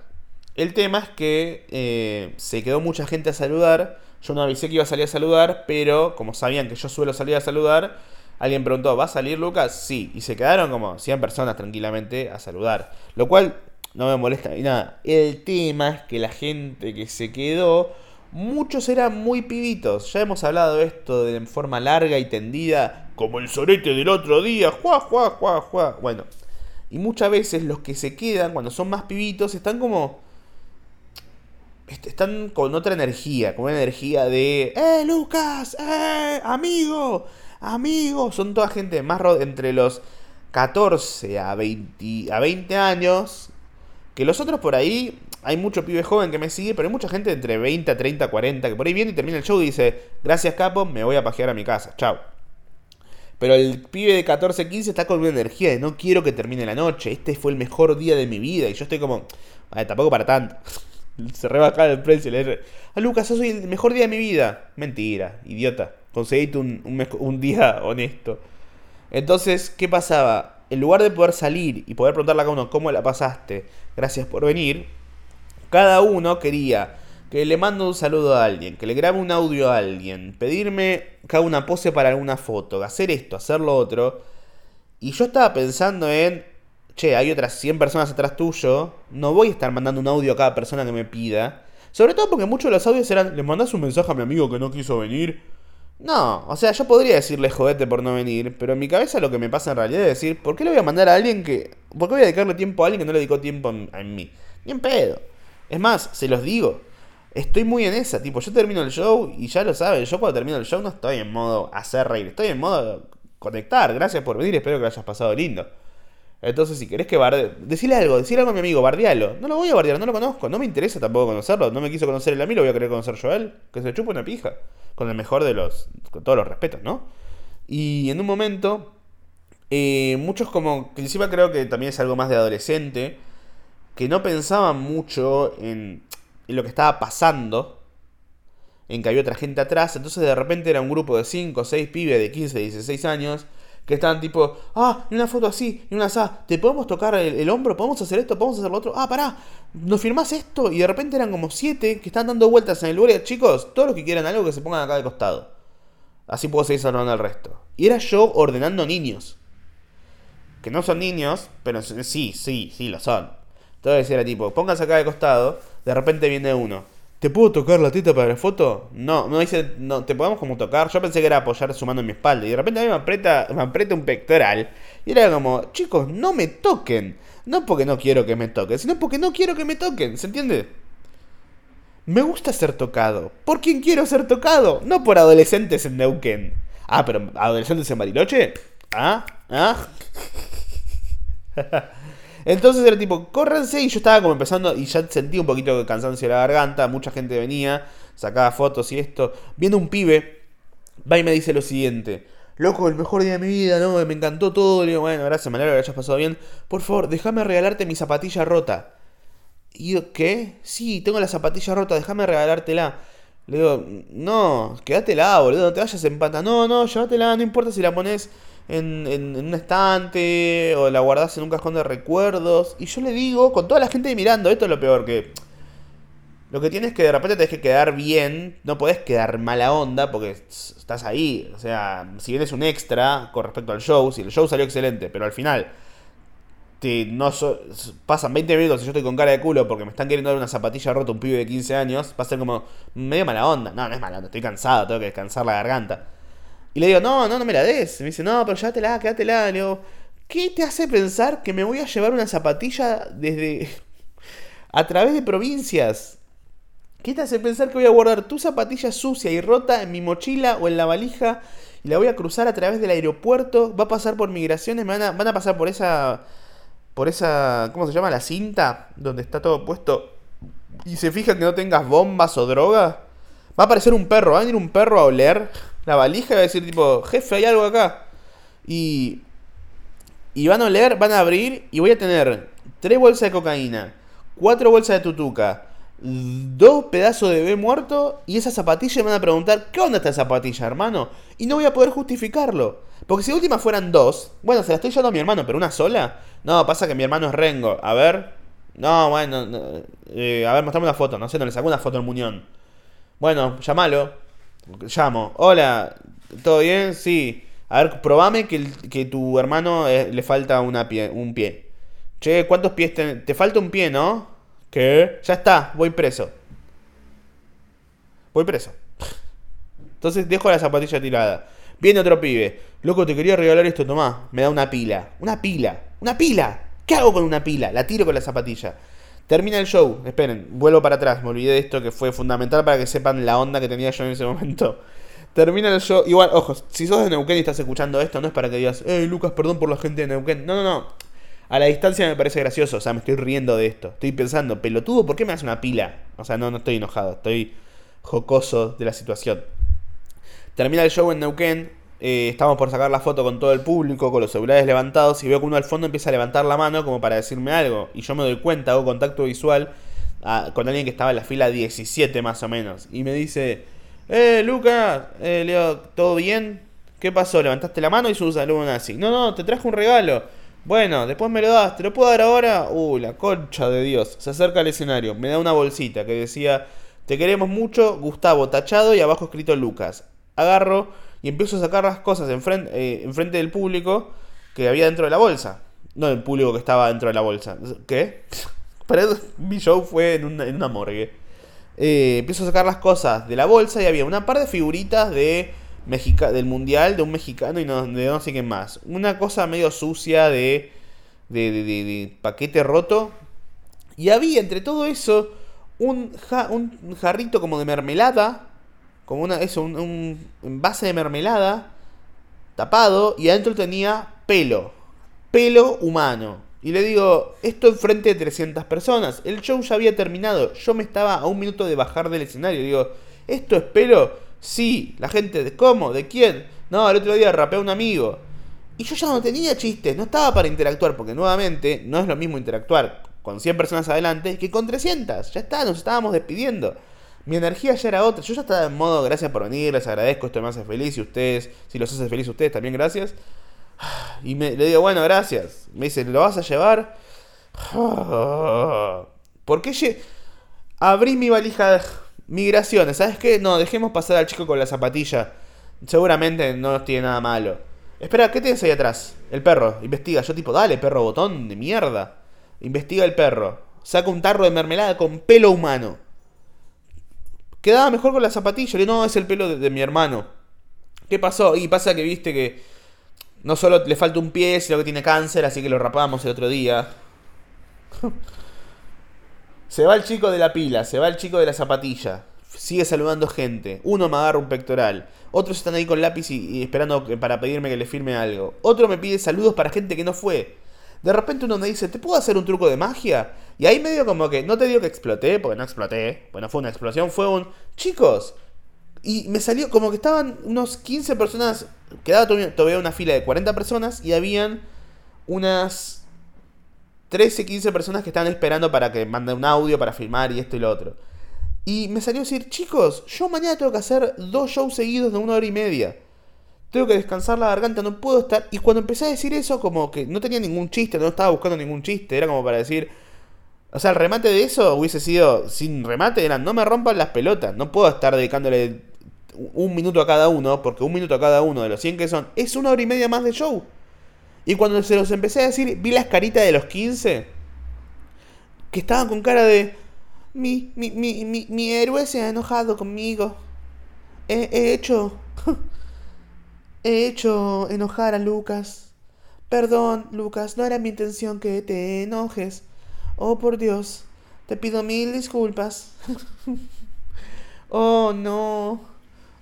El tema es que eh, se quedó mucha gente a saludar. Yo no avisé que iba a salir a saludar, pero como sabían que yo suelo salir a saludar, alguien preguntó, ¿va a salir Lucas? Sí, y se quedaron como 100 personas tranquilamente a saludar. Lo cual no me molesta ni nada. El tema es que la gente que se quedó Muchos eran muy pibitos. Ya hemos hablado esto de forma larga y tendida. Como el sorete del otro día. Juá, juá, juá, juá. Bueno. Y muchas veces los que se quedan cuando son más pibitos están como. Están con otra energía. Con una energía de. ¡Eh, Lucas! ¡Eh, amigo! ¡Amigo! Son toda gente más entre los 14 a 20, a 20 años. Que los otros por ahí hay mucho pibe joven que me sigue, pero hay mucha gente entre 20, 30, 40 que por ahí viene y termina el show y dice, gracias capo, me voy a pajear a mi casa, chao. Pero el pibe de 14, 15 está con una energía de no quiero que termine la noche, este fue el mejor día de mi vida y yo estoy como, tampoco para tanto. Se rebaja el precio. Le ah, Lucas, soy el mejor día de mi vida. Mentira, idiota. Conseguiste un, un, un día honesto. Entonces, ¿qué pasaba? En lugar de poder salir y poder preguntarle a cada uno cómo la pasaste, gracias por venir, cada uno quería que le mande un saludo a alguien, que le grabe un audio a alguien, pedirme haga una pose para alguna foto, hacer esto, hacer lo otro. Y yo estaba pensando en, che, hay otras 100 personas atrás tuyo, no voy a estar mandando un audio a cada persona que me pida. Sobre todo porque muchos de los audios eran, le mandas un mensaje a mi amigo que no quiso venir. No, o sea, yo podría decirle jodete por no venir, pero en mi cabeza lo que me pasa en realidad es decir, ¿por qué le voy a mandar a alguien que... ¿Por qué voy a dedicarle tiempo a alguien que no le dedicó tiempo a mí? Ni en pedo. Es más, se los digo. Estoy muy en esa, tipo, yo termino el show y ya lo saben, yo cuando termino el show no estoy en modo hacer reír, estoy en modo conectar. Gracias por venir, espero que lo hayas pasado lindo. Entonces, si querés que barde... Decirle algo, decirle algo a mi amigo, bardealo. No lo voy a bardear, no lo conozco, no me interesa tampoco conocerlo. No me quiso conocer él a mí, lo voy a querer conocer yo a él. Que se chupe una pija. Con el mejor de los... Con todos los respetos, ¿no? Y en un momento... Eh, muchos como... Que encima creo que también es algo más de adolescente que no pensaban mucho en, lo que estaba pasando, en que había otra gente atrás, entonces de repente era un grupo de 5 o 6 pibes de 15, 16 años, que estaban tipo, ah, y una foto así, y una así, ¿te podemos tocar el, hombro? ¿Podemos hacer esto? ¿Podemos hacer lo otro? Ah, pará, ¿nos firmás esto? Y de repente eran como 7 que están dando vueltas en el lugar. Chicos, todos los que quieran algo que se pongan acá de costado. Así puedo seguir saludando al resto. Y era yo ordenando niños. Que no son niños, pero sí, sí, sí lo son. Entonces era tipo, pónganse acá de costado, de repente viene uno. ¿Te puedo tocar la teta para la foto? No, no dice, no, te podemos como tocar. Yo pensé que era apoyar su mano en mi espalda. Y de repente a mí me aprieta, me aprieta un pectoral. Y era como, chicos, no me toquen. No porque no quiero que me toquen, sino porque no quiero que me toquen. ¿Se entiende? Me gusta ser tocado. ¿Por quién quiero ser tocado? No por adolescentes en Neuquén. Ah, pero adolescentes en Bariloche. Ah, ah. Entonces era tipo, córranse. Y yo estaba como empezando. Y ya sentí un poquito de cansancio de la garganta. Mucha gente venía, sacaba fotos y esto. Viendo un pibe, va y me dice lo siguiente. Loco, el mejor día de mi vida, ¿no? Me encantó todo. Le digo, bueno, gracias, me alegro que hayas pasado bien. Por favor, déjame regalarte mi zapatilla rota. Y yo, ¿qué? Sí, tengo la zapatilla rota, déjame regalártela. Le digo, no, quédatela, boludo, no te vayas en pata. No, no, llévatela, no importa si la pones en, un estante o la guardas en un cajón de recuerdos. Y yo le digo, con toda la gente mirando, esto es lo peor que... Lo que tienes que de repente tenés que quedar bien, no podés quedar mala onda porque estás ahí. O sea, si vienes un extra con respecto al show, si el show salió excelente, pero al final te, no pasan 20 minutos y yo estoy con cara de culo porque me están queriendo dar una zapatilla rota un pibe de 15 años, va a ser como medio mala onda. No, no es mala onda, estoy cansado, tengo que descansar la garganta. Y le digo, no, no, no me la des. me dice, no, pero llévatela, quédatela. Le digo, ¿qué te hace pensar que me voy a llevar una zapatilla desde. a través de provincias? ¿Qué te hace pensar que voy a guardar tu zapatilla sucia y rota en mi mochila o en la valija y la voy a cruzar a través del aeropuerto, va a pasar por migraciones, me van a, van a pasar por esa, por esa, ¿cómo se llama? La cinta, donde está todo puesto, y se fija que no tengas bombas o droga, va a aparecer un perro, va a venir un perro a oler la valija y va a decir tipo, jefe, hay algo acá. Y, y van a oler, van a abrir y voy a tener tres bolsas de cocaína, cuatro bolsas de tutuca, dos pedazos de bebé muerto y esa zapatilla me van a preguntar, ¿qué onda esta zapatilla, hermano? Y no voy a poder justificarlo. Porque si última fueran dos, bueno, se la estoy llevando a mi hermano, pero una sola. No, pasa que mi hermano es Rengo. A ver. No, bueno, eh, a ver, mostrame una foto. No sé, no le saco una foto al muñón. Bueno, llámalo. Llamo. Hola, ¿todo bien? Sí. A ver, probame que, que tu hermano eh, le falta una pie, un pie. Che, ¿cuántos pies te, te falta un pie, no? ¿Qué? Ya está, voy preso. Voy preso. Entonces dejo la zapatilla tirada. Viene otro pibe. Loco, te quería regalar esto, tomá. Me da una pila. Una pila. Una pila. ¿Qué hago con una pila? La tiro con la zapatilla. Termina el show. Esperen, vuelvo para atrás. Me olvidé de esto que fue fundamental para que sepan la onda que tenía yo en ese momento. Termina el show. Igual, ojo, si sos de Neuquén y estás escuchando esto, no es para que digas, eh, Lucas, perdón por la gente de Neuquén. No, no, no. A la distancia me parece gracioso. O sea, me estoy riendo de esto. Estoy pensando, pelotudo, ¿por qué me hace una pila? O sea, no, no estoy enojado. Estoy jocoso de la situación. Termina el show en Neuquén. Eh, estamos por sacar la foto con todo el público, con los celulares levantados. Y veo que uno al fondo empieza a levantar la mano como para decirme algo. Y yo me doy cuenta, hago contacto visual con alguien que estaba en la fila 17 más o menos. Y me dice, eh, Lucas, eh, Leo, ¿todo bien? ¿Qué pasó? ¿Levantaste la mano y su saludo así? No, no, te traje un regalo. Bueno, después me lo das, ¿te lo puedo dar ahora? Uh, la concha de Dios. Se acerca al escenario, me da una bolsita que decía, te queremos mucho, Gustavo, tachado y abajo escrito Lucas. Agarro y empiezo a sacar las cosas enfrente, eh, del público que había dentro de la bolsa. No del público que estaba dentro de la bolsa. ¿Qué? Pero mi show fue en una, en una morgue. Eh, empiezo a sacar las cosas de la bolsa y había una par de figuritas de del mundial de un mexicano y no, de no sé qué más. Una cosa medio sucia de, de, de, paquete roto. Y había entre todo eso un, un jarrito como de mermelada. Como una, eso, un, envase de mermelada tapado y adentro tenía pelo. Pelo humano. Y le digo, esto enfrente de 300 personas. El show ya había terminado. Yo me estaba a un minuto de bajar del escenario. digo, ¿esto es pelo? Sí. La gente, ¿de cómo? ¿De quién? No, el otro día rapé a un amigo. Y yo ya no tenía chistes, no estaba para interactuar, porque nuevamente no es lo mismo interactuar con 100 personas adelante que con 300. Ya está, nos estábamos despidiendo. Mi energía ya era otra. Yo ya estaba en modo, gracias por venir, les agradezco, esto me hace feliz. Y ustedes, si los hace feliz ustedes, también gracias. Y me, le digo, bueno, gracias. Me dice, ¿lo vas a llevar? ¿Por qué abrí mi valija de migraciones? ¿Sabes qué? No, dejemos pasar al chico con la zapatilla. Seguramente no tiene nada malo. Espera, ¿qué tienes ahí atrás? El perro. Investiga. Yo tipo, dale, perro botón de mierda. Investiga el perro. Saca un tarro de mermelada con pelo humano. Quedaba mejor con la zapatilla. Le no, es el pelo de mi hermano. ¿Qué pasó? Y pasa que viste que no solo le falta un pie, sino que tiene cáncer, así que lo rapamos el otro día. se va el chico de la pila, se va el chico de la zapatilla. Sigue saludando gente. Uno me agarra un pectoral. Otros están ahí con lápiz y, esperando para pedirme que le firme algo. Otro me pide saludos para gente que no fue. De repente uno me dice, ¿te puedo hacer un truco de magia? Y ahí medio como que, no te digo que exploté, porque no exploté. Bueno, fue una explosión, fue un... Chicos, y me salió como que estaban unos 15 personas, quedaba todavía una fila de 40 personas y habían unas 13, 15 personas que estaban esperando para que mande un audio para filmar y esto y lo otro. Y me salió a decir, chicos, yo mañana tengo que hacer dos shows seguidos de una hora y media. Tengo que descansar la garganta, no puedo estar. Y cuando empecé a decir eso, como que no tenía ningún chiste, no estaba buscando ningún chiste, era como para decir, o sea, el remate de eso hubiese sido sin remate, eran no me rompan las pelotas, no puedo estar dedicándole un minuto a cada uno, porque un minuto a cada uno de los 100 que son, es una hora y media más de show. Y cuando se los empecé a decir, vi las caritas de los 15, que estaban con cara de, mi, mi, mi, mi, mi héroe se ha enojado conmigo. He hecho... he hecho enojar a Lucas. Perdón, Lucas, no era mi intención que te enojes. Oh, por Dios, te pido mil disculpas. oh, no.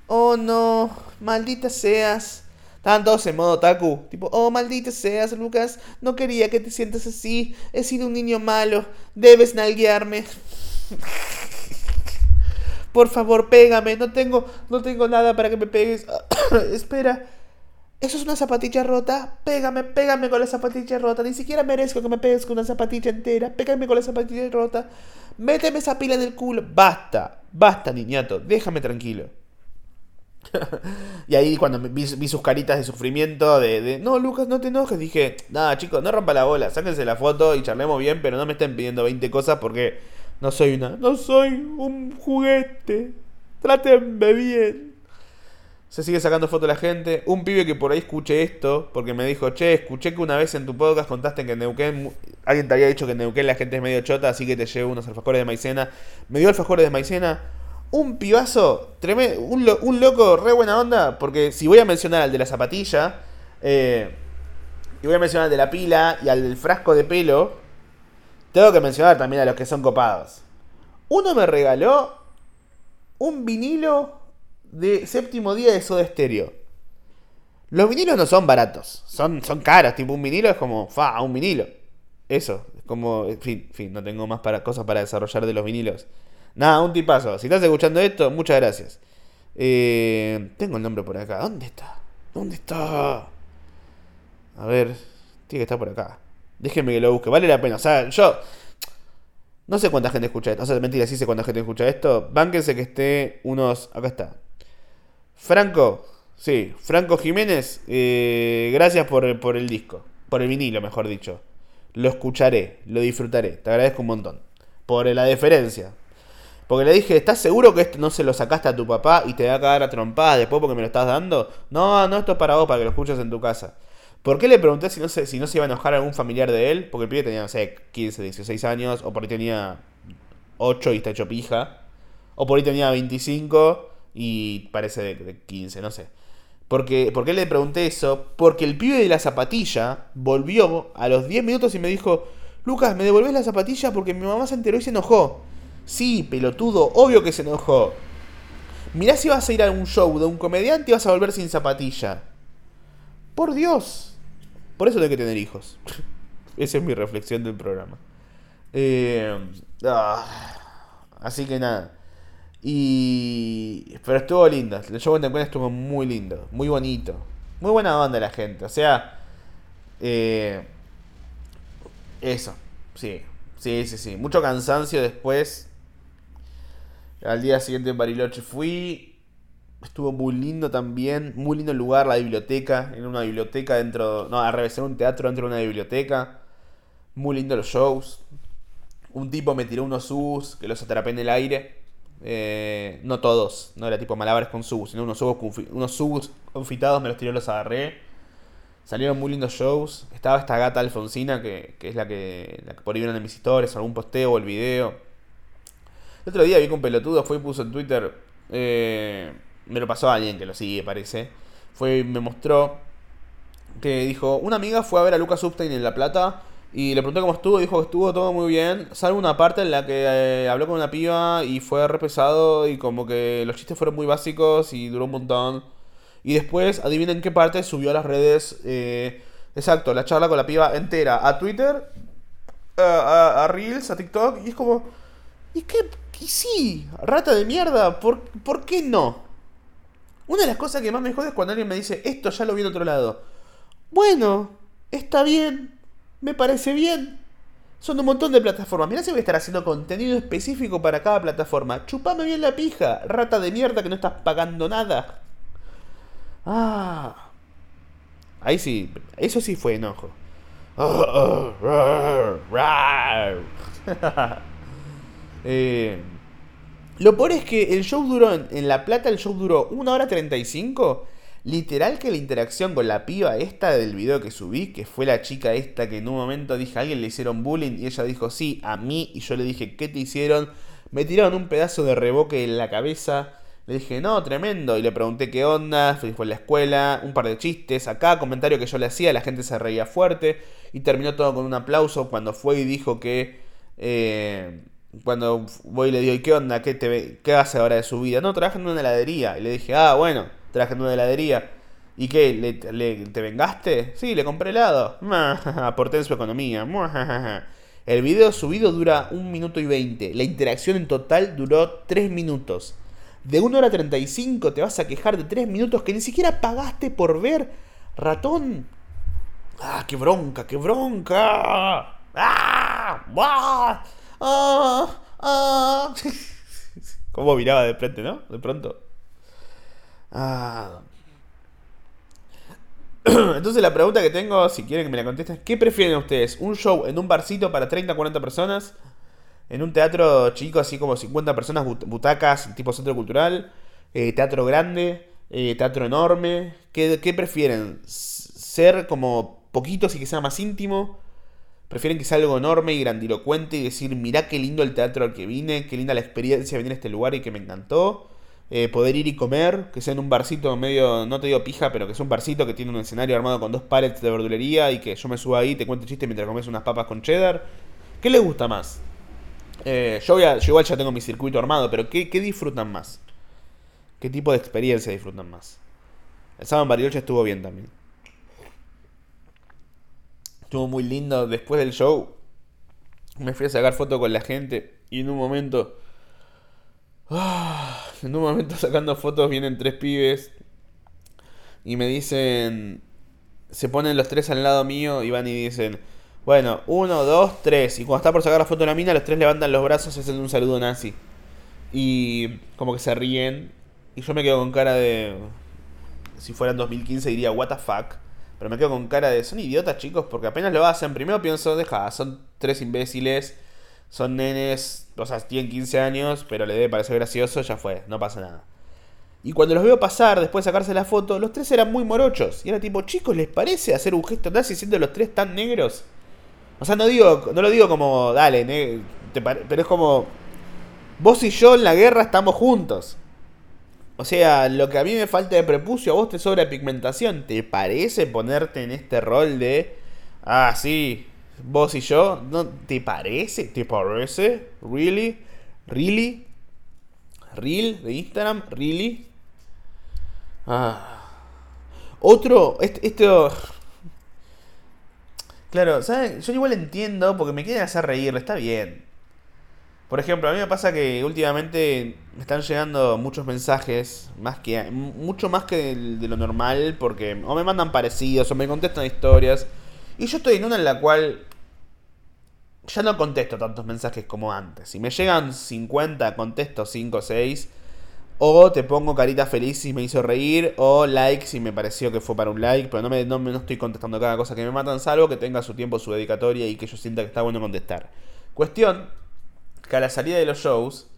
oh no, maldita seas. Estaban todos en modo taku. Tipo, oh, maldita seas, Lucas. No quería que te sientas así. He sido un niño malo. Debes nalguearme. Por favor, pégame. No tengo, no tengo nada para que me pegues. Espera. ¿Eso es una zapatilla rota? Pégame, pégame con la zapatilla rota. Ni siquiera merezco que me pegues con una zapatilla entera. Pégame con la zapatilla rota. Méteme esa pila en el culo. Basta, basta, niñato. Déjame tranquilo. y ahí cuando vi, sus caritas de sufrimiento, de, no, Lucas, no te enojes, dije, nada, chicos, no rompa la bola, sáquense la foto y charlemos bien, pero no me estén pidiendo 20 cosas porque no soy una, no soy un juguete. Trátenme bien. Se sigue sacando foto la gente. Un pibe que por ahí escuché esto, porque me dijo, che, escuché que una vez en tu podcast contaste que en Neuquén, alguien te había dicho que en Neuquén la gente es medio chota, así que te llevo unos alfajores de maicena. Me dio alfajores de maicena un pibazo, tremendo, un, loco re buena onda, porque si voy a mencionar al de la zapatilla, eh, y voy a mencionar al de la pila y al del frasco de pelo, tengo que mencionar también a los que son copados. Uno me regaló un vinilo de séptimo día de Soda Stereo. Los vinilos no son baratos, son, son caros, tipo un vinilo es como, fa, un vinilo. Eso, es como, en fin, fin, no tengo más para, cosas para desarrollar de los vinilos. Nada, un tipazo. Si estás escuchando esto, muchas gracias. Eh, tengo el nombre por acá. ¿Dónde está? ¿Dónde está? A ver, tiene que estar por acá. Déjenme que lo busque. Vale la pena. O sea, yo. No sé cuánta gente escucha esto. O sea, mentira, sí sé cuánta gente escucha esto. Bánquense que esté unos. Acá está. Franco. Sí, Franco Jiménez. Eh, gracias por, por el disco. Por el vinilo, mejor dicho. Lo escucharé. Lo disfrutaré. Te agradezco un montón. Por la deferencia. Porque le dije, ¿estás seguro que esto no se lo sacaste a tu papá y te va a cagar a trompadas después porque me lo estás dando? No, no, esto es para vos, para que lo escuches en tu casa. ¿Por qué le pregunté si no, se, si no se iba a enojar algún familiar de él? Porque el pibe tenía, no sé, 15, 16 años, o por ahí tenía 8 y está hecho pija. O por ahí tenía 25 y parece de, 15, no sé. Porque, ¿Por qué le pregunté eso? Porque el pibe de la zapatilla volvió a los 10 minutos y me dijo, Lucas, ¿me devolvés la zapatilla? Porque mi mamá se enteró y se enojó. Sí, pelotudo, obvio que se enojó. Mirá si vas a ir a un show de un comediante y vas a volver sin zapatilla. Por Dios. Por eso tengo que tener hijos. Esa es mi reflexión del programa. Eh, ah, así que nada. Y. Pero estuvo lindo. El show en estuvo muy lindo. Muy bonito. Muy buena onda la gente. O sea. Eh, eso. Sí. Sí, sí, sí. Mucho cansancio después. Al día siguiente en Bariloche fui. Estuvo muy lindo también. Muy lindo el lugar, la biblioteca. En una biblioteca dentro. No, al revés, en un teatro dentro de una biblioteca. Muy lindo los shows. Un tipo me tiró unos subs que los atrapé en el aire. Eh, no todos, no era tipo malabares con subs, sino unos subs, unos subs confitados, me los tiró, los agarré. Salieron muy lindos shows. Estaba esta gata Alfonsina, que, es la que, la que por ahí vieron en mis historias, algún posteo o el video. El otro día vi que un pelotudo fue y puso en Twitter. Eh, me lo pasó a alguien que lo sigue, parece. Fue me mostró que dijo: Una amiga fue a ver a Lucas Upstein en La Plata. Y le pregunté cómo estuvo, dijo que estuvo todo muy bien, salvo una parte en la que eh, habló con una piba y fue re pesado y como que los chistes fueron muy básicos y duró un montón. Y después, adivinen qué parte subió a las redes, eh, exacto, la charla con la piba entera, a Twitter, a, a Reels, a TikTok, y es como, ¿y qué, y sí, rata de mierda, ¿por, ¿por qué no? Una de las cosas que más me jode es cuando alguien me dice, esto ya lo vi en otro lado. Bueno, está bien, me parece bien. Son un montón de plataformas. Mirá si voy a estar haciendo contenido específico para cada plataforma. Chupame bien la pija, rata de mierda que no estás pagando nada. Ah. Ahí sí, eso sí fue enojo. Eh, lo peor es que el show duró, en, La Plata el show duró 1 hora 35. Literal que la interacción con la piba esta del video que subí, que fue la chica esta que en un momento dije a alguien le hicieron bullying y ella dijo sí, a mí, y yo le dije, ¿qué te hicieron? Me tiraron un pedazo de reboque en la cabeza. Le dije, no, tremendo. Y le pregunté qué onda, fue en la escuela, un par de chistes. Acá, comentario que yo le hacía, la gente se reía fuerte. Y terminó todo con un aplauso cuando fue y dijo que... Eh, cuando voy y le digo, ¿y qué onda? ¿Qué, te, ¿Qué hace ahora de su vida? No, trabaja en una heladería. Y le dije, ah, bueno, trabaja en una heladería. ¿Y qué? ¿Le, te vengaste? Sí, le compré helado. Aporté en su economía. El video subido dura 1 minuto y 20. La interacción en total duró 3 minutos. De 1 hora 35 te vas a quejar de 3 minutos que ni siquiera pagaste por ver. Ratón. ¡Ah, qué bronca, qué bronca! ¡Ah! ¡Ah! ¡Ah! ¡Ah! ¿Cómo miraba de frente, no? De pronto. Ah. Entonces la pregunta que tengo, si quieren que me la contesten, ¿qué prefieren ustedes? ¿Un show en un barcito para 30, 40 personas? ¿En un teatro chico, así como 50 personas, butacas, tipo centro cultural? Eh, ¿Teatro grande? Eh, ¿Teatro enorme? ¿Qué, ¿Qué prefieren? ¿Ser como poquitos y que sea más íntimo? Prefieren que sea algo enorme y grandilocuente y decir, mirá qué lindo el teatro al que vine, qué linda la experiencia de venir a este lugar y que me encantó. Eh, poder ir y comer, que sea en un barcito medio, no te digo pija, pero que sea un barcito que tiene un escenario armado con dos pallets de verdulería y que yo me suba ahí y te cuente chistes mientras comes unas papas con cheddar. ¿Qué les gusta más? Eh, yo, yo, igual ya tengo mi circuito armado, pero ¿qué, ¿qué, disfrutan más? ¿Qué tipo de experiencia disfrutan más? El sábado en Bariloche estuvo bien también. Estuvo muy lindo. Después del show, me fui a sacar foto con la gente y en un momento. En un momento sacando fotos vienen tres pibes y me dicen. Se ponen los tres al lado mío y van y dicen. Bueno, uno, dos, tres. Y cuando está por sacar la foto de la mina, los tres levantan los brazos y hacen un saludo nazi. Y como que se ríen. Y yo me quedo con cara de. Si fuera en 2015 diría, ¿What the fuck? Pero me quedo con cara de. Son idiotas, chicos, porque apenas lo hacen. Primero pienso, deja, son tres imbéciles. Son nenes, o sea, tienen 15 años, pero le debe parecer gracioso, ya fue, no pasa nada. Y cuando los veo pasar, después de sacarse la foto, los tres eran muy morochos. Y era tipo, chicos, ¿les parece hacer un gesto nazi siendo los tres tan negros? O sea, no digo, no lo digo como, dale, pero es como, vos y yo en la guerra estamos juntos. O sea, lo que a mí me falta de prepucio, a vos te sobra pigmentación. ¿Te parece ponerte en este rol de... Ah, sí, vos y yo? ¿No te parece? ¿Te parece? ¿Really? ¿Really? ¿Real de Instagram? ¿Really? Ah. Otro, esto... Claro, ¿saben? Yo igual entiendo porque me quieren hacer reír, está bien. Por ejemplo, a mí me pasa que últimamente me están llegando muchos mensajes, más que mucho más que de, lo normal, porque o me mandan parecidos o me contestan historias. Y yo estoy en una en la cual ya no contesto tantos mensajes como antes. Si me llegan 50, contesto 5 o 6. O te pongo carita feliz si me hizo reír. O like si me pareció que fue para un like. Pero no me, no, no estoy contestando cada cosa que me matan. Salvo que tenga su tiempo, su dedicatoria y que yo sienta que está bueno contestar. Cuestión que a la salida de los shows,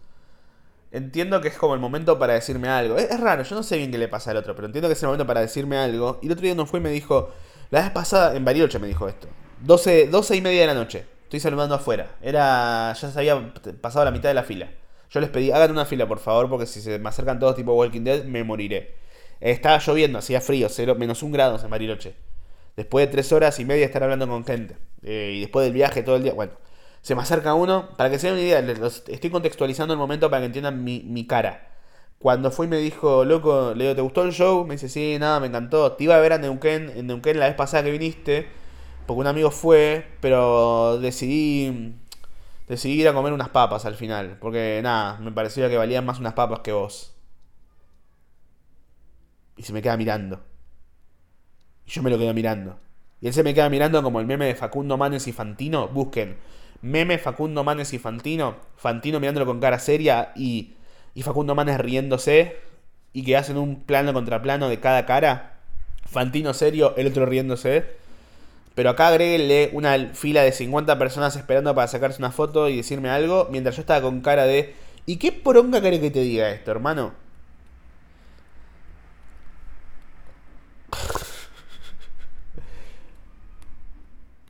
entiendo que es como el momento para decirme algo. Es, raro, yo no sé bien qué le pasa al otro, pero entiendo que es el momento para decirme algo. Y el otro día no fue y me dijo, la vez pasada, en Bariloche me dijo esto. 12, 12 y media de la noche. Estoy saludando afuera. Era. Ya se había pasado la mitad de la fila. Yo les pedí, hagan una fila, por favor, porque si se me acercan todos tipo Walking Dead, me moriré. Estaba lloviendo, hacía frío, cero, menos un grado en Bariloche. Después de tres horas y media estar hablando con gente. Eh, y después del viaje todo el día. Bueno, se me acerca uno, para que se den una idea, estoy contextualizando el momento para que entiendan mi, cara. Cuando fue y me dijo, loco, le digo, ¿te gustó el show? Me dice, sí, nada, me encantó. Te iba a ver a Neuquén, en Neuquén la vez pasada que viniste, porque un amigo fue, pero decidí, decidí ir a comer unas papas al final, porque nada, me parecía que valían más unas papas que vos. Y se me queda mirando. Y yo me lo quedo mirando. Y él se me queda mirando como el meme de Facundo Manes y Fantino. Busquen Meme Facundo Manes y Fantino. Fantino mirándolo con cara seria y, y Facundo Manes riéndose. Y que hacen un plano contra plano de cada cara. Fantino serio, el otro riéndose. Pero acá agréguenle una fila de 50 personas esperando para sacarse una foto y decirme algo. Mientras yo estaba con cara de. ¿Y qué poronga quiere que te diga esto, hermano?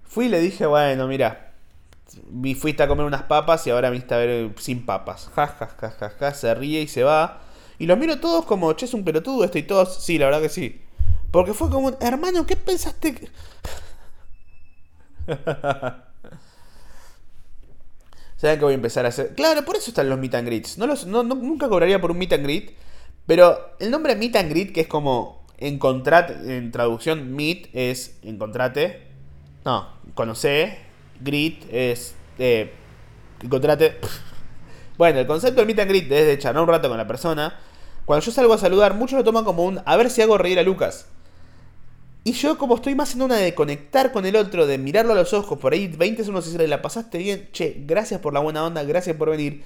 Fui y le dije, bueno, mira, fuiste a comer unas papas y ahora me viste a ver sin papas. Ja, ja, ja, ja, ja, se ríe y se va. Y los miro todos como, che, es un pelotudo esto y todos, sí, la verdad que sí. Porque fue como, hermano, ¿qué pensaste? ¿Saben que voy a empezar a hacer? Claro, por eso están los meet and greets. No los, no, nunca cobraría por un meet and greet. Pero el nombre meet and greet, que es como encontrate, en traducción meet es encontrate. No, conoce. Greet es eh, encontrate. Bueno, el concepto del meet and es de charlar un rato con la persona. Cuando yo salgo a saludar, muchos lo toman como un a ver si hago reír a Lucas. Y yo, como estoy más en una de conectar con el otro, de mirarlo a los ojos, por ahí 20 segundos y la pasaste bien, che, gracias por la buena onda, gracias por venir.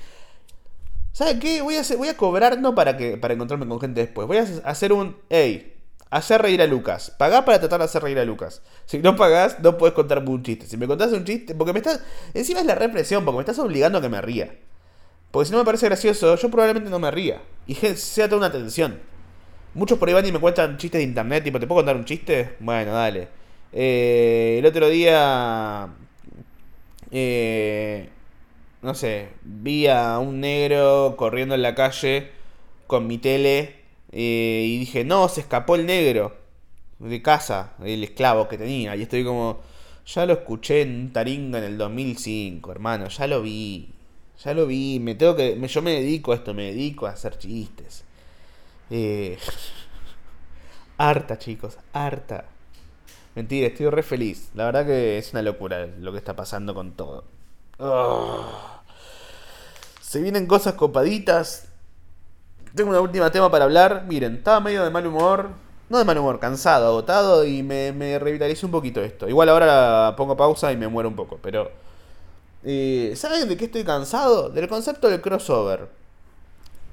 ¿Sabes qué? Voy a, hacer, voy a cobrar no para, que, para encontrarme con gente después. Voy a hacer un, hey, hacer reír a Lucas. Pagá para tratar de hacer reír a Lucas. Si no pagás, no puedes contarme un chiste. Si me contás un chiste, porque me estás. Encima es la represión, porque me estás obligando a que me ría. Porque si no me parece gracioso, yo probablemente no me ría. Y sea toda una atención. Muchos por ahí van y me cuentan chistes de internet, tipo, ¿te puedo contar un chiste? Bueno, dale. Eh, el otro día... Eh, no sé, vi a un negro corriendo en la calle con mi tele eh, y dije, no, se escapó el negro de casa, el esclavo que tenía. Y estoy como, ya lo escuché en taringa en el 2005, hermano, ya lo vi. Ya lo vi, me tengo que yo me dedico a esto, me dedico a hacer chistes. Eh, harta, chicos, harta. Mentira, estoy re feliz. La verdad que es una locura lo que está pasando con todo. Ah. Se vienen cosas copaditas. Tengo una última tema para hablar. Miren, estaba medio de mal humor. No de mal humor, cansado, agotado y me, me revitalizo un poquito esto. Igual ahora pongo pausa y me muero un poco, pero... Eh, ¿Saben de qué estoy cansado? Del concepto del crossover.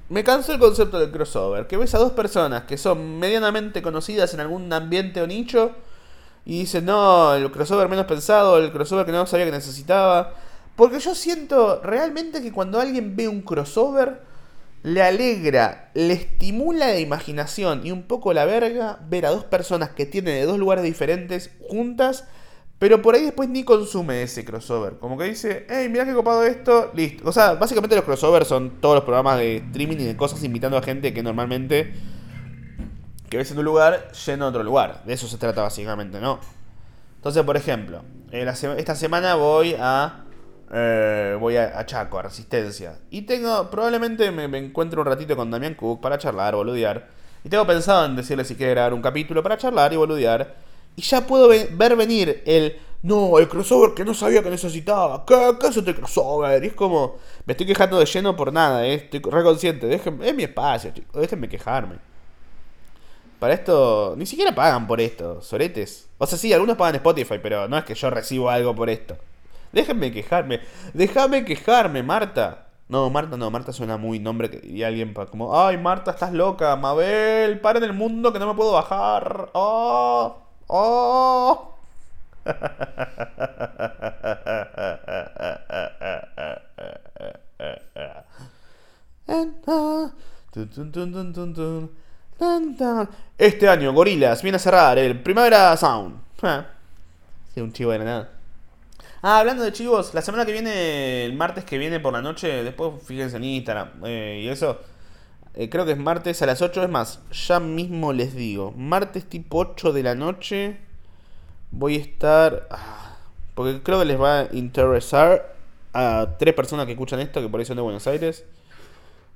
Me canso el concepto del crossover, que ves a dos personas que son medianamente conocidas en algún ambiente o nicho y dicen, no, el crossover menos pensado, el crossover que no sabía que necesitaba. Porque yo siento realmente que cuando alguien ve un crossover, le alegra, le estimula la imaginación y un poco la verga ver a dos personas que tienen de dos lugares diferentes juntas pero por ahí después ni consume ese crossover. Como que dice, hey, mira qué copado esto, listo. O sea, básicamente los crossovers son todos los programas de streaming y de cosas invitando a gente que normalmente que ves en un lugar lleno a otro lugar. De eso se trata básicamente, ¿no? Entonces, por ejemplo, esta semana voy a eh, voy a, Chaco, a Resistencia. Y tengo, probablemente me, me encuentre un ratito con Damián Cook para charlar, boludear. Y tengo pensado en decirle si quiere grabar un capítulo para charlar y boludear. Y ya puedo ver venir el. No, el crossover que no sabía que necesitaba. ¿Qué, es este crossover? Y es como. Me estoy quejando de lleno por nada, ¿eh? Estoy reconsciente. Déjenme, es mi espacio, chicos. Déjenme quejarme. Para esto. Ni siquiera pagan por esto, soretes. O sea, sí, algunos pagan Spotify, pero no es que yo recibo algo por esto. Déjenme quejarme. Déjame quejarme, Marta. No, Marta no, Marta suena muy nombre que, y alguien como, ay, Marta, estás loca, Mabel, para en el mundo que no me puedo bajar. Oh. ¡Oh! Este año, Gorilas viene a cerrar el Primavera Sound. Sí, un chivo de nada. Ah, hablando de chivos, la semana que viene, el martes que viene por la noche, después fíjense en Instagram eh, y eso. Eh, creo que es martes a las 8. Es más, ya mismo les digo. Martes tipo 8 de la noche. Voy a estar. Ah, porque creo que les va a interesar a tres personas que escuchan esto, que por ahí son de Buenos Aires.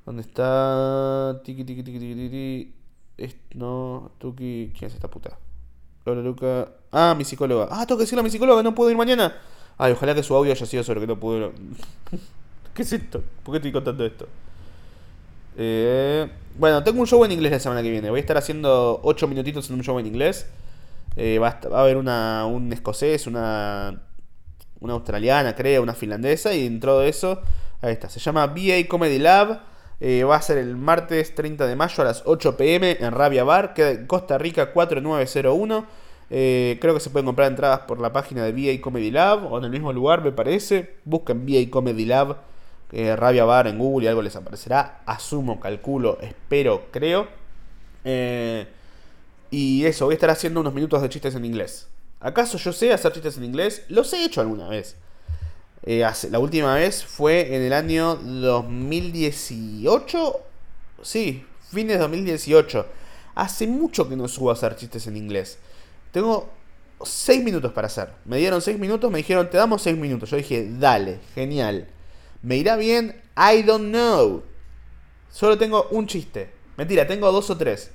¿Dónde está? Tiki, tiki, tiki, tiki, tiki. no, Tuki. ¿Quién es esta puta? Hola, Luca. Ah, mi psicóloga. Ah, tengo que decirle a mi psicóloga no puedo ir mañana. Ay, ojalá que su audio haya sido sobre que no puedo. ¿Qué es esto? ¿Por qué estoy contando esto? Eh, bueno, tengo un show en inglés la semana que viene. Voy a estar haciendo 8 minutitos en un show en inglés. Eh, va, a, haber una, un escocés, una, una australiana, creo, una finlandesa. Y dentro de eso, ahí está. Se llama BA Comedy Lab. Eh, va a ser el martes 30 de mayo a las 8 pm en Rabia Bar, que en Costa Rica 4901. Creo que se pueden comprar entradas por la página de BA Comedy Lab o en el mismo lugar, me parece. Busquen BA Comedy Lab eh, Rabia Bar en Google y algo les aparecerá. Asumo, calculo, espero, creo. Eh, y eso, voy a estar haciendo unos minutos de chistes en inglés. ¿Acaso yo sé hacer chistes en inglés? Los he hecho alguna vez. Eh, la última vez fue en el año 2018. Sí, fines de 2018. Hace mucho que no subo a hacer chistes en inglés. Tengo 6 minutos para hacer. Me dieron 6 minutos, me dijeron, te damos 6 minutos. Yo dije, dale, genial. ¿Me irá bien? I don't know. Solo tengo un chiste. Mentira, tengo dos o tres.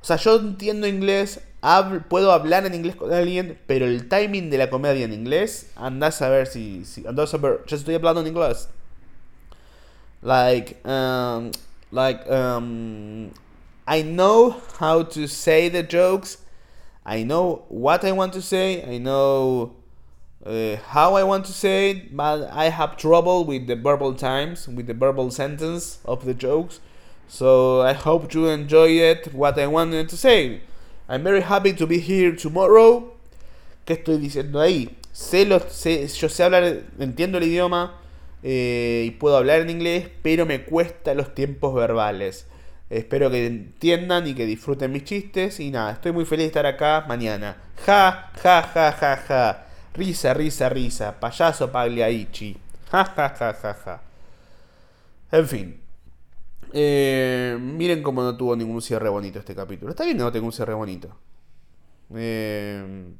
O sea, yo entiendo inglés, puedo hablar en inglés con alguien, pero el timing de la comedia en inglés, andás a ver si, si andás a ver, yo estoy hablando en inglés. Like, um, like, um, I know how to say the jokes. I know what I want to say. I know uh, how I want to say it, but I have trouble with the verbal times, with the verbal sentence of the jokes. So I hope you enjoy it, what I wanted to say. I'm very happy to be here tomorrow. ¿Qué estoy diciendo ahí? Sé los, sé, yo sé hablar, entiendo el idioma eh, y puedo hablar en inglés, pero me cuesta los tiempos verbales. Espero que entiendan y que disfruten mis chistes. Y nada, estoy muy feliz de estar acá mañana. Ja, ja, ja, ja, ja. Risa, risa, risa. Payaso Pagliaichi. Ja, ja, ja, ja, ja. En fin. Eh, miren cómo no tuvo ningún cierre bonito este capítulo. Está bien que no tenga un cierre bonito. Eh,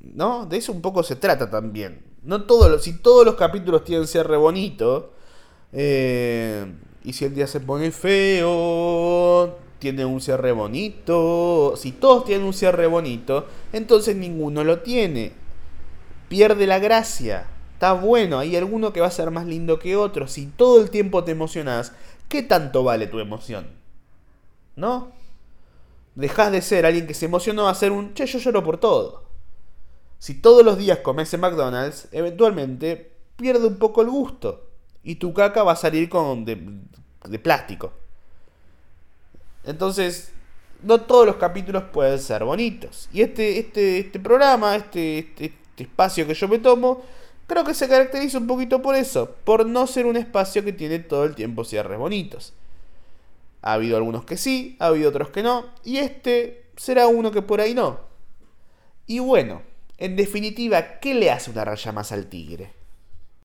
¿No? De eso un poco se trata también. No todos si todos los capítulos tienen cierre bonito. Eh, y si el día se pone feo, tiene un cierre bonito. Si todos tienen un cierre bonito, entonces ninguno lo tiene. Pierde la gracia. Está bueno, hay alguno que va a ser más lindo que otro. Si todo el tiempo te emocionás, ¿qué tanto vale tu emoción? ¿No? Dejas de ser alguien que se emocionó a ser un, che, yo lloro por todo. Si todos los días comes en McDonald's, eventualmente pierde un poco el gusto. Y tu caca va a salir con de, plástico. Entonces, no todos los capítulos pueden ser bonitos. Y este, este, este programa, este, este, este espacio que yo me tomo, Creo que se caracteriza un poquito por eso, por no ser un espacio que tiene todo el tiempo cierres bonitos. Ha habido algunos que sí, ha habido otros que no, y este será uno que por ahí no. Y bueno, en definitiva, ¿qué le hace una raya más al tigre?